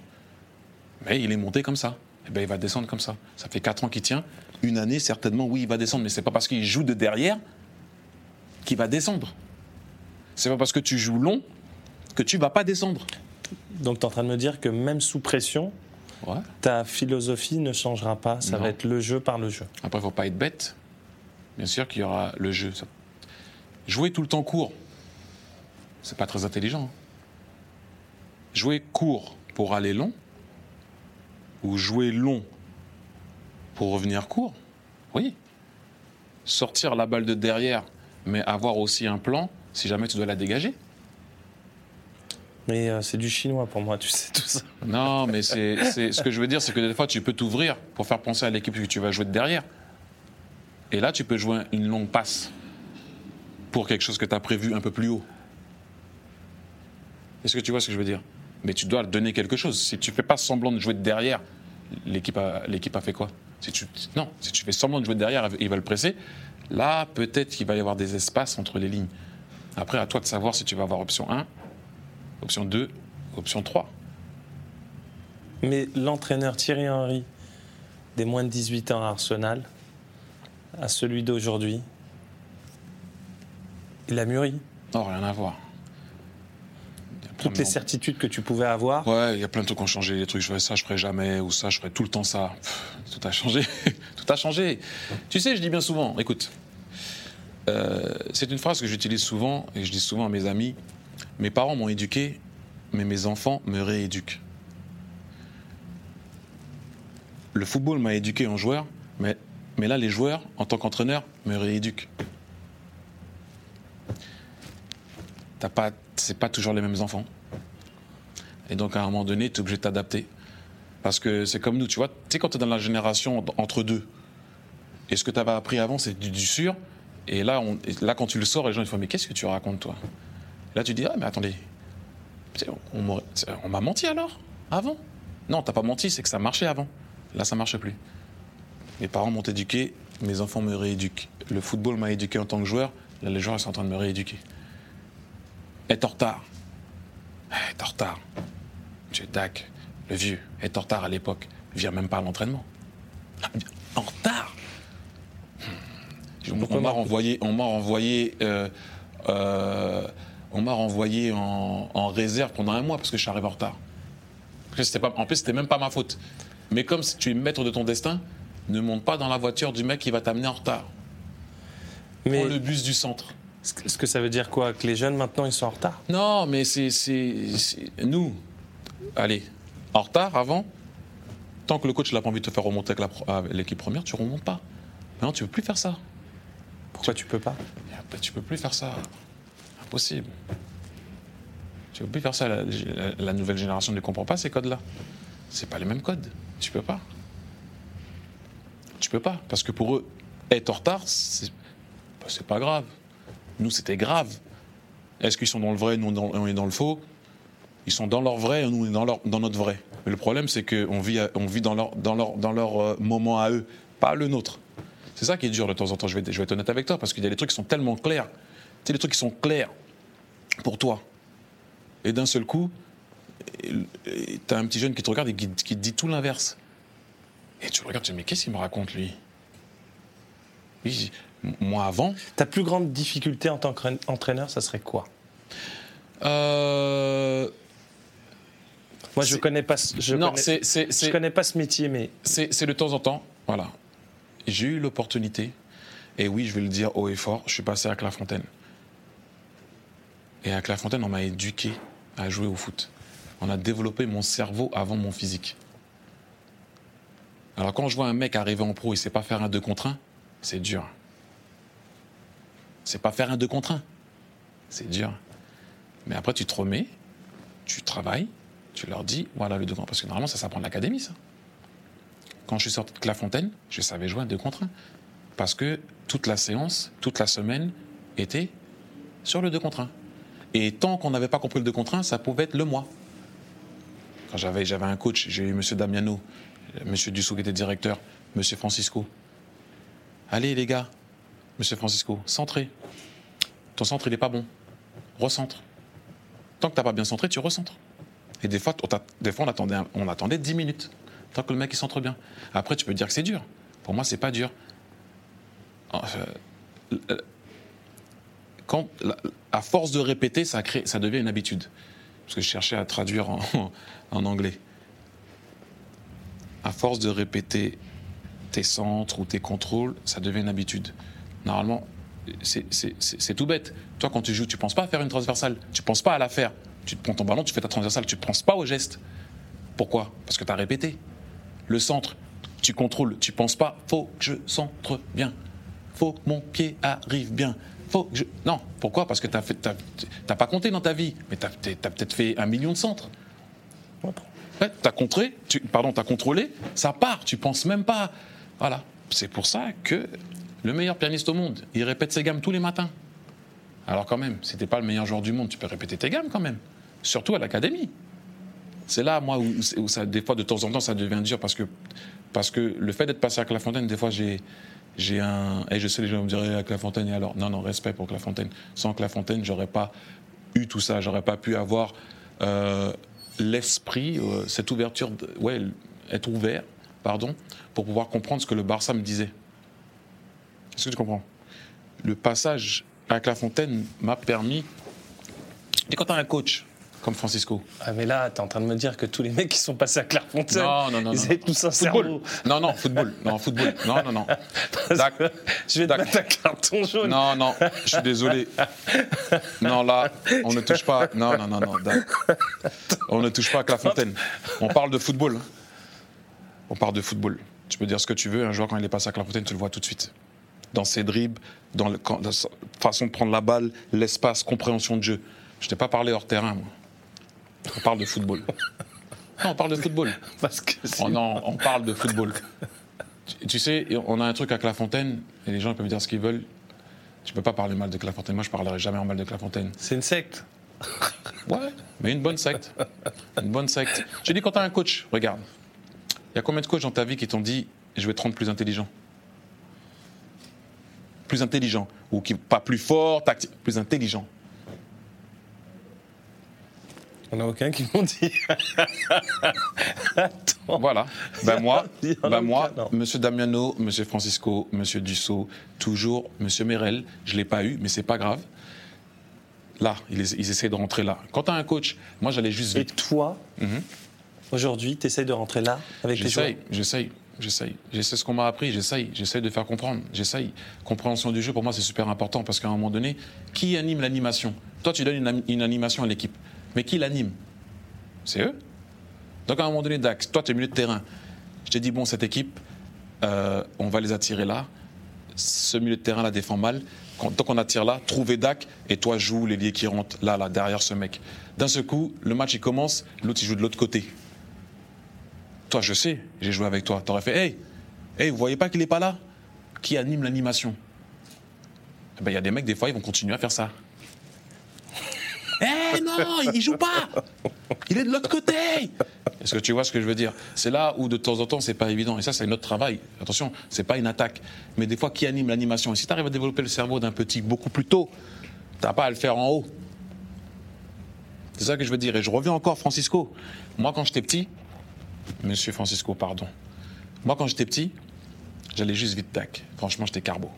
Mais il est monté comme ça. Et eh ben, il va descendre comme ça. Ça fait 4 ans qu'il tient. Une année, certainement, oui, il va descendre. Mais c'est pas parce qu'il joue de derrière qu'il va descendre. C'est pas parce que tu joues long que tu vas pas descendre. Donc tu es en train de me dire que même sous pression, ta philosophie ne changera pas. Ça va être le jeu par le jeu. Après, il faut pas être bête. Bien sûr qu'il y aura le jeu. Jouer tout le temps court, c'est pas très intelligent. Jouer court pour aller long, ou jouer long pour revenir court, oui. Sortir la balle de derrière, mais avoir aussi un plan si jamais tu dois la dégager. Mais euh, c'est du chinois pour moi, tu sais tout ça. Non, mais c'est ce que je veux dire, c'est que des fois tu peux t'ouvrir pour faire penser à l'équipe que tu vas jouer de derrière. Et là, tu peux jouer une longue passe pour quelque chose que tu as prévu un peu plus haut. Est-ce que tu vois ce que je veux dire? Mais tu dois donner quelque chose. Si tu fais pas semblant de jouer de derrière, l'équipe a, l'équipe a fait quoi? Si tu, Non, si tu fais semblant de jouer de derrière, ils veulent presser. Là, peut-être qu'il va y avoir des espaces entre les lignes. Après, à toi de savoir si tu vas avoir option 1, option 2, option 3. Mais l'entraîneur Thierry Henry, des moins de 18 ans à Arsenal, à celui d'aujourd'hui, il a mûri. Non, rien à voir. Toutes les certitudes que tu pouvais avoir. Ouais, il y a plein de trucs qui ont changé. Les trucs, je ferais ça, je ferais jamais, ou ça, je ferais tout le temps ça. tout a changé. tout a changé. Tu sais, je dis bien souvent, écoute, euh, c'est une phrase que j'utilise souvent, et je dis souvent à mes amis, mes parents m'ont éduqué, mais mes enfants me rééduquent. Le football m'a éduqué en joueur, mais, mais là, les joueurs, en tant qu'entraîneur, me rééduquent. T'as pas, c'est pas toujours les mêmes enfants. Et donc, à un moment donné, tu es obligé de t'adapter. Parce que c'est comme nous, tu vois, tu sais, quand tu es dans la génération entre deux, et ce que tu avais appris avant, c'est du, sûr, et là, on, là, quand tu le sors, les gens ils font Mais qu'est-ce que tu racontes, toi? Là, tu dis Ah, mais attendez, on, m'a menti alors? Avant? Non, t'as pas menti, c'est que ça marchait avant. Là, ça marche plus. Mes parents m'ont éduqué, mes enfants me rééduquent. Le football m'a éduqué en tant que joueur, là, les joueurs sont en train de me rééduquer. Être en retard. Être en retard. J'ai Dak, le vieux, être en retard à l'époque, vient même pas à l'entraînement. En retard? On m'a renvoyé, on m'a renvoyé, euh, euh, on m'a renvoyé en, réserve pendant un mois parce que je suis arrivé en retard. Pas, en plus, c'était même pas ma faute. Mais comme si tu es maître de ton destin, ne monte pas dans la voiture du mec qui va t'amener en retard. Mais Prends le bus du centre. Est-ce que ça veut dire quoi Que les jeunes maintenant ils sont en retard? Non, mais c'est nous. Allez, en retard avant. Tant que le coach n'a pas envie de te faire remonter avec l'équipe première, tu remontes pas. Maintenant, tu veux plus faire ça. Pourquoi tu peux pas? Tu peux plus faire ça. Impossible. Tu peux plus faire ça. La, nouvelle génération ne comprend pas ces codes-là. C'est pas les mêmes codes. Tu peux pas. Tu peux pas. Parce que pour eux, être en retard, c'est bah, pas grave. Nous, c'était grave. Est-ce qu'ils sont dans le vrai, nous on est dans le faux? Ils sont dans leur vrai, nous on est dans, notre vrai. Mais le problème, c'est qu'on vit, on vit dans leur, dans leur, dans leur euh, moment à eux, pas le nôtre. C'est ça qui est dur de temps en temps, je vais, je vais être honnête avec toi, parce qu'il y a des trucs qui sont tellement clairs. Tu sais, des trucs qui sont clairs pour toi. Et d'un seul coup, tu as un petit jeune qui te regarde et qui, te dit tout l'inverse. Et tu regardes, tu dis, mais qu'est-ce qu'il me raconte, lui? Moi, avant. Ta plus grande difficulté en tant qu'entraîneur, ça serait quoi? Euh... Moi, je connais pas. Je non, connais, je connais pas ce métier, mais c'est de temps en temps. Voilà, j'ai eu l'opportunité, et oui, je vais le dire haut et fort, je suis passé à Clairefontaine. Et à Clairefontaine, on m'a éduqué à jouer au foot. On a développé mon cerveau avant mon physique. Alors quand je vois un mec arriver en pro, il sait pas faire un 2 contre 1, c'est dur. C'est pas faire un 2 contre 1. C'est dur. Mais après, tu te remets, tu travailles, tu leur dis, voilà le 2 contre 1. Parce que normalement, ça s'apprend de l'académie, ça. Quand je suis sorti de Clairefontaine, je savais jouer à deux contre un. Parce que toute la séance, toute la semaine était sur le 2 contre 1. Et tant qu'on n'avait pas compris le 2 contre 1, ça pouvait être le mois. Quand j'avais, j'avais un coach, j'ai eu M. Damiano, M. Dussault qui était directeur, M. Francisco. Allez, les gars, monsieur Francisco, centrez. Ton centre, il n'est pas bon. Recentre. Tant que tu n'as pas bien centré, tu recentres. Et des fois, on, attendait, on attendait 10 minutes, tant que le mec il centre bien. Après, tu peux dire que c'est dur. Pour moi, c'est pas dur. Euh, quand, à force de répéter, ça devient une habitude. Parce que je cherchais à traduire en, en anglais. À force de répéter tes centres ou tes contrôles, ça devient une habitude. Normalement, c'est- tout bête. Toi, quand tu joues, tu penses pas à faire une transversale. Tu penses pas à la faire. Tu te prends ton ballon, tu fais ta transversale. Tu ne penses pas au geste. Pourquoi? Parce que tu as répété. Le centre, tu contrôles. Tu penses pas, faut que je centre bien. Faut que mon pied arrive bien. Faut que je... Non. Pourquoi? Parce que tu n'as pas compté dans ta vie. Mais tu as, peut-être fait un million de centres. Ouais, t'as contré, tu, t'as contrôlé, ça part, tu penses même pas. Voilà. C'est pour ça que le meilleur pianiste au monde, il répète ses gammes tous les matins. Alors quand même, si t'es pas le meilleur joueur du monde, tu peux répéter tes gammes quand même. Surtout à l'académie. C'est là, moi, où, ça, des fois, de temps en temps, ça devient dur parce que, parce que le fait d'être passé à Clairefontaine, des fois, j'ai, j'ai un. Et je sais, les gens me diraient à Clairefontaine, et alors? Non, non, respect pour Clairefontaine. Sans Clairefontaine, j'aurais pas eu tout ça. J'aurais pas pu avoir euh, l'esprit, euh, cette ouverture, ouais, être ouvert, pardon, pour pouvoir comprendre ce que le Barça me disait. Est-ce que tu comprends? Le passage à Clairefontaine m'a permis. Et quand tu as un coach comme Francisco, Ah, mais là, t'es en train de me dire que tous les mecs qui sont passés à Clairefontaine, Non, non, non, ils avaient tous un Football. cerveau. Non, non, football. Non, football. Non, non, non. Je vais te mettre un carton jaune. Non, non, je suis désolé. Non, là, on ne touche pas. Non, non, non, non. Dac. On ne touche pas à Clairefontaine. On parle de football. hein. On parle de football. Tu peux dire ce que tu veux. Un joueur, quand il est passé à Clairefontaine, tu le vois tout de suite. Dans ses dribbles, dans, le, quand- dans sa façon de prendre la balle, l'espace, compréhension de jeu. Je t'ai pas parlé hors terrain, moi. On parle de football. Non, on parle de football. Parce que Oh non, on parle de football. Tu, tu sais, on a un truc à Clairefontaine, et les gens peuvent dire ce qu'ils veulent. Tu peux pas parler mal de Clairefontaine. Moi, je parlerai jamais en mal de Clairefontaine. c'est une secte. Ouais, mais une bonne secte. Une bonne secte. Je dis, quand tu as un coach, regarde. Il y a combien de coachs dans ta vie qui t'ont dit je vais te rendre plus intelligent? Plus intelligent. Ou qui, pas plus fort, plus intelligent. On a aucun qui m'ont dit. Attends. Voilà. Ben moi, ben moi. Monsieur Damiano, Monsieur Francisco, Monsieur Dussault, toujours Monsieur Merel. Je l'ai pas eu, mais c'est pas grave. Là, ils, ils essaient de rentrer là. Quand tu as un coach, moi j'allais juste Et vite. toi, Mhm. aujourd'hui, tu essayes de rentrer là avec les joueurs? J'essaye, j'essaye, j'essaye. J'essaie ce qu'on m'a appris, j'essaye, j'essaye de faire comprendre, j'essaye. Compréhension du jeu, pour moi, c'est super important parce qu'à un moment donné, qui anime l'animation? Toi, tu donnes une, animation à l'équipe, mais qui l'anime? C'est eux. Donc à un moment donné, Dax, toi, tu es milieu de terrain. Je t'ai dit, bon, cette équipe, euh, on va les attirer là. Ce milieu de terrain la défend mal. Tant qu'on attire là, trouvez Dak et toi joue l'ailier qui rentre là, là, derrière ce mec. D'un seul coup, le match il commence, l'autre il joue de l'autre côté. Toi, je sais, j'ai joué avec toi. T'aurais fait, hey, hey, vous voyez pas qu'il est pas là? Qui anime l'animation? Eh ben, il y a des mecs, des fois, ils vont continuer à faire ça. Eh non, il joue pas Il est de l'autre côté Est-ce que tu vois ce que je veux dire? C'est là où de temps en temps, c'est pas évident. Et ça, c'est notre travail. Attention, c'est pas une attaque. Mais des fois, qui anime l'animation? Et si tu arrives à développer le cerveau d'un petit beaucoup plus tôt, t'as pas à le faire en haut. C'est ça que je veux dire. Et je reviens encore, Francisco. Moi, quand j'étais petit, Monsieur Francisco, pardon. Moi, quand j'étais petit, j'allais juste vite, tac. Franchement, j'étais carbo.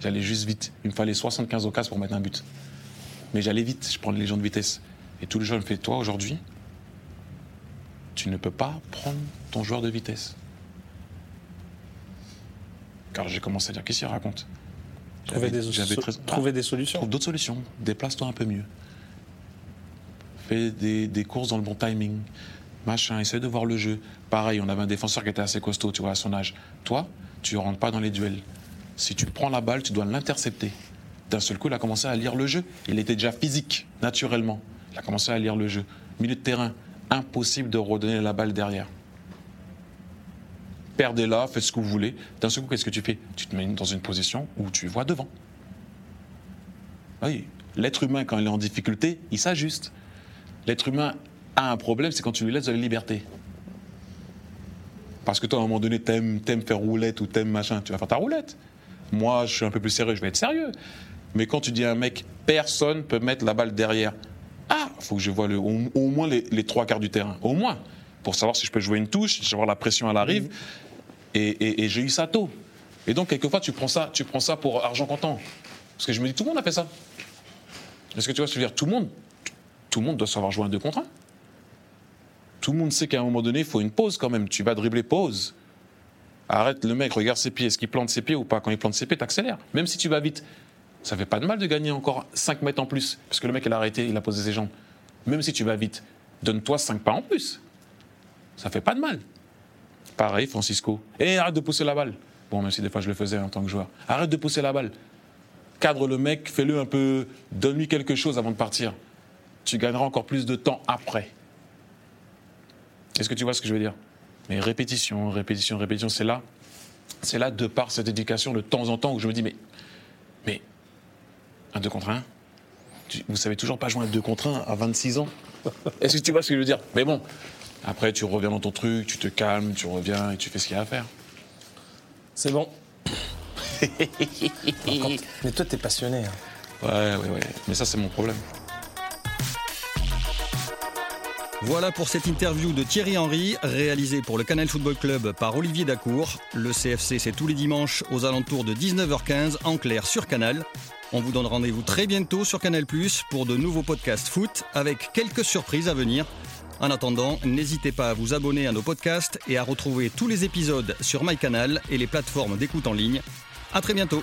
J'allais juste vite. Il me fallait 75 occasions pour mettre un but. Mais j'allais vite, je prends les gens de vitesse. Et tous les gens me font Toi, aujourd'hui, tu ne peux pas prendre ton joueur de vitesse. Car j'ai commencé à dire Qu'est-ce qu'il raconte? Trouver des, so- très- trouver des solutions. Trouve d'autres solutions. Déplace-toi un peu mieux. Fais des, des courses dans le bon timing. Machin, essaie de voir le jeu. Pareil, on avait un défenseur qui était assez costaud, tu vois, à son âge. Toi, tu rentres pas dans les duels. Si tu prends la balle, tu dois l'intercepter. D'un seul coup, il a commencé à lire le jeu. Il était déjà physique, naturellement. Il a commencé à lire le jeu. Milieu de terrain, impossible de redonner la balle derrière. Perdez-la, faites ce que vous voulez. D'un seul coup, qu'est-ce que tu fais? Tu te mets dans une position où tu vois devant. Oui, l'être humain, quand il est en difficulté, il s'ajuste. L'être humain a un problème, c'est quand tu lui laisses de la liberté. Parce que toi, à un moment donné, t'aimes, t'aimes faire roulette ou t'aimes machin, tu vas faire ta roulette. Moi, je suis un peu plus sérieux, je vais être sérieux. Mais quand tu dis à un mec, personne peut mettre la balle derrière. Ah, faut que je vois le, au, moins les, trois quarts du terrain, au moins, pour savoir si je peux jouer une touche, si je voir la pression à la rive. Et, j'ai eu ça tôt. Et donc, quelquefois, tu prends ça, tu prends ça pour argent comptant. Parce que je me dis, tout le monde a fait ça. Est-ce que tu vois ce que je veux dire? Tout le monde, tout le monde doit savoir jouer un 2 contre 1. Tout le monde sait qu'à un moment donné, il faut une pause quand même. Tu vas dribbler, pause. Arrête le mec, regarde ses pieds. Est-ce qu'il plante ses pieds ou pas Quand il plante ses pieds, t'accélères. Même si tu vas vite, ça fait pas de mal de gagner encore 5 mètres en plus. Parce que le mec, il a arrêté, il a posé ses jambes. Même si tu vas vite, donne-toi 5 pas en plus. Ça fait pas de mal. Pareil, Francisco. Et arrête de pousser la balle. Bon, même si des fois je le faisais en tant que joueur. Arrête de pousser la balle. Cadre le mec, fais-le un peu, donne-lui quelque chose avant de partir. Tu gagneras encore plus de temps après. Est-ce que tu vois ce que je veux dire? Mais répétition, répétition, répétition, c'est là. C'est là, de par cette éducation, de temps en temps, où je me dis, mais, mais, un 2 contre 1 Vous savez toujours pas jouer un 2 contre 1 à 26 ans? Est-ce que tu vois ce que je veux dire? Mais bon, après, tu reviens dans ton truc, tu te calmes, tu reviens et tu fais ce qu'il y a à faire. C'est bon. mais toi, t'es passionné. Hein. Ouais, ouais, ouais. Mais ça, c'est mon problème. Voilà pour cette interview de Thierry Henry, réalisée pour le Canal Football Club par Olivier Dacour. Le CFC, c'est tous les dimanches aux alentours de 19h15 en clair sur Canal. On vous donne rendez-vous très bientôt sur Canal Plus pour de nouveaux podcasts foot avec quelques surprises à venir. En attendant, n'hésitez pas à vous abonner à nos podcasts et à retrouver tous les épisodes sur MyCanal et les plateformes d'écoute en ligne. À très bientôt.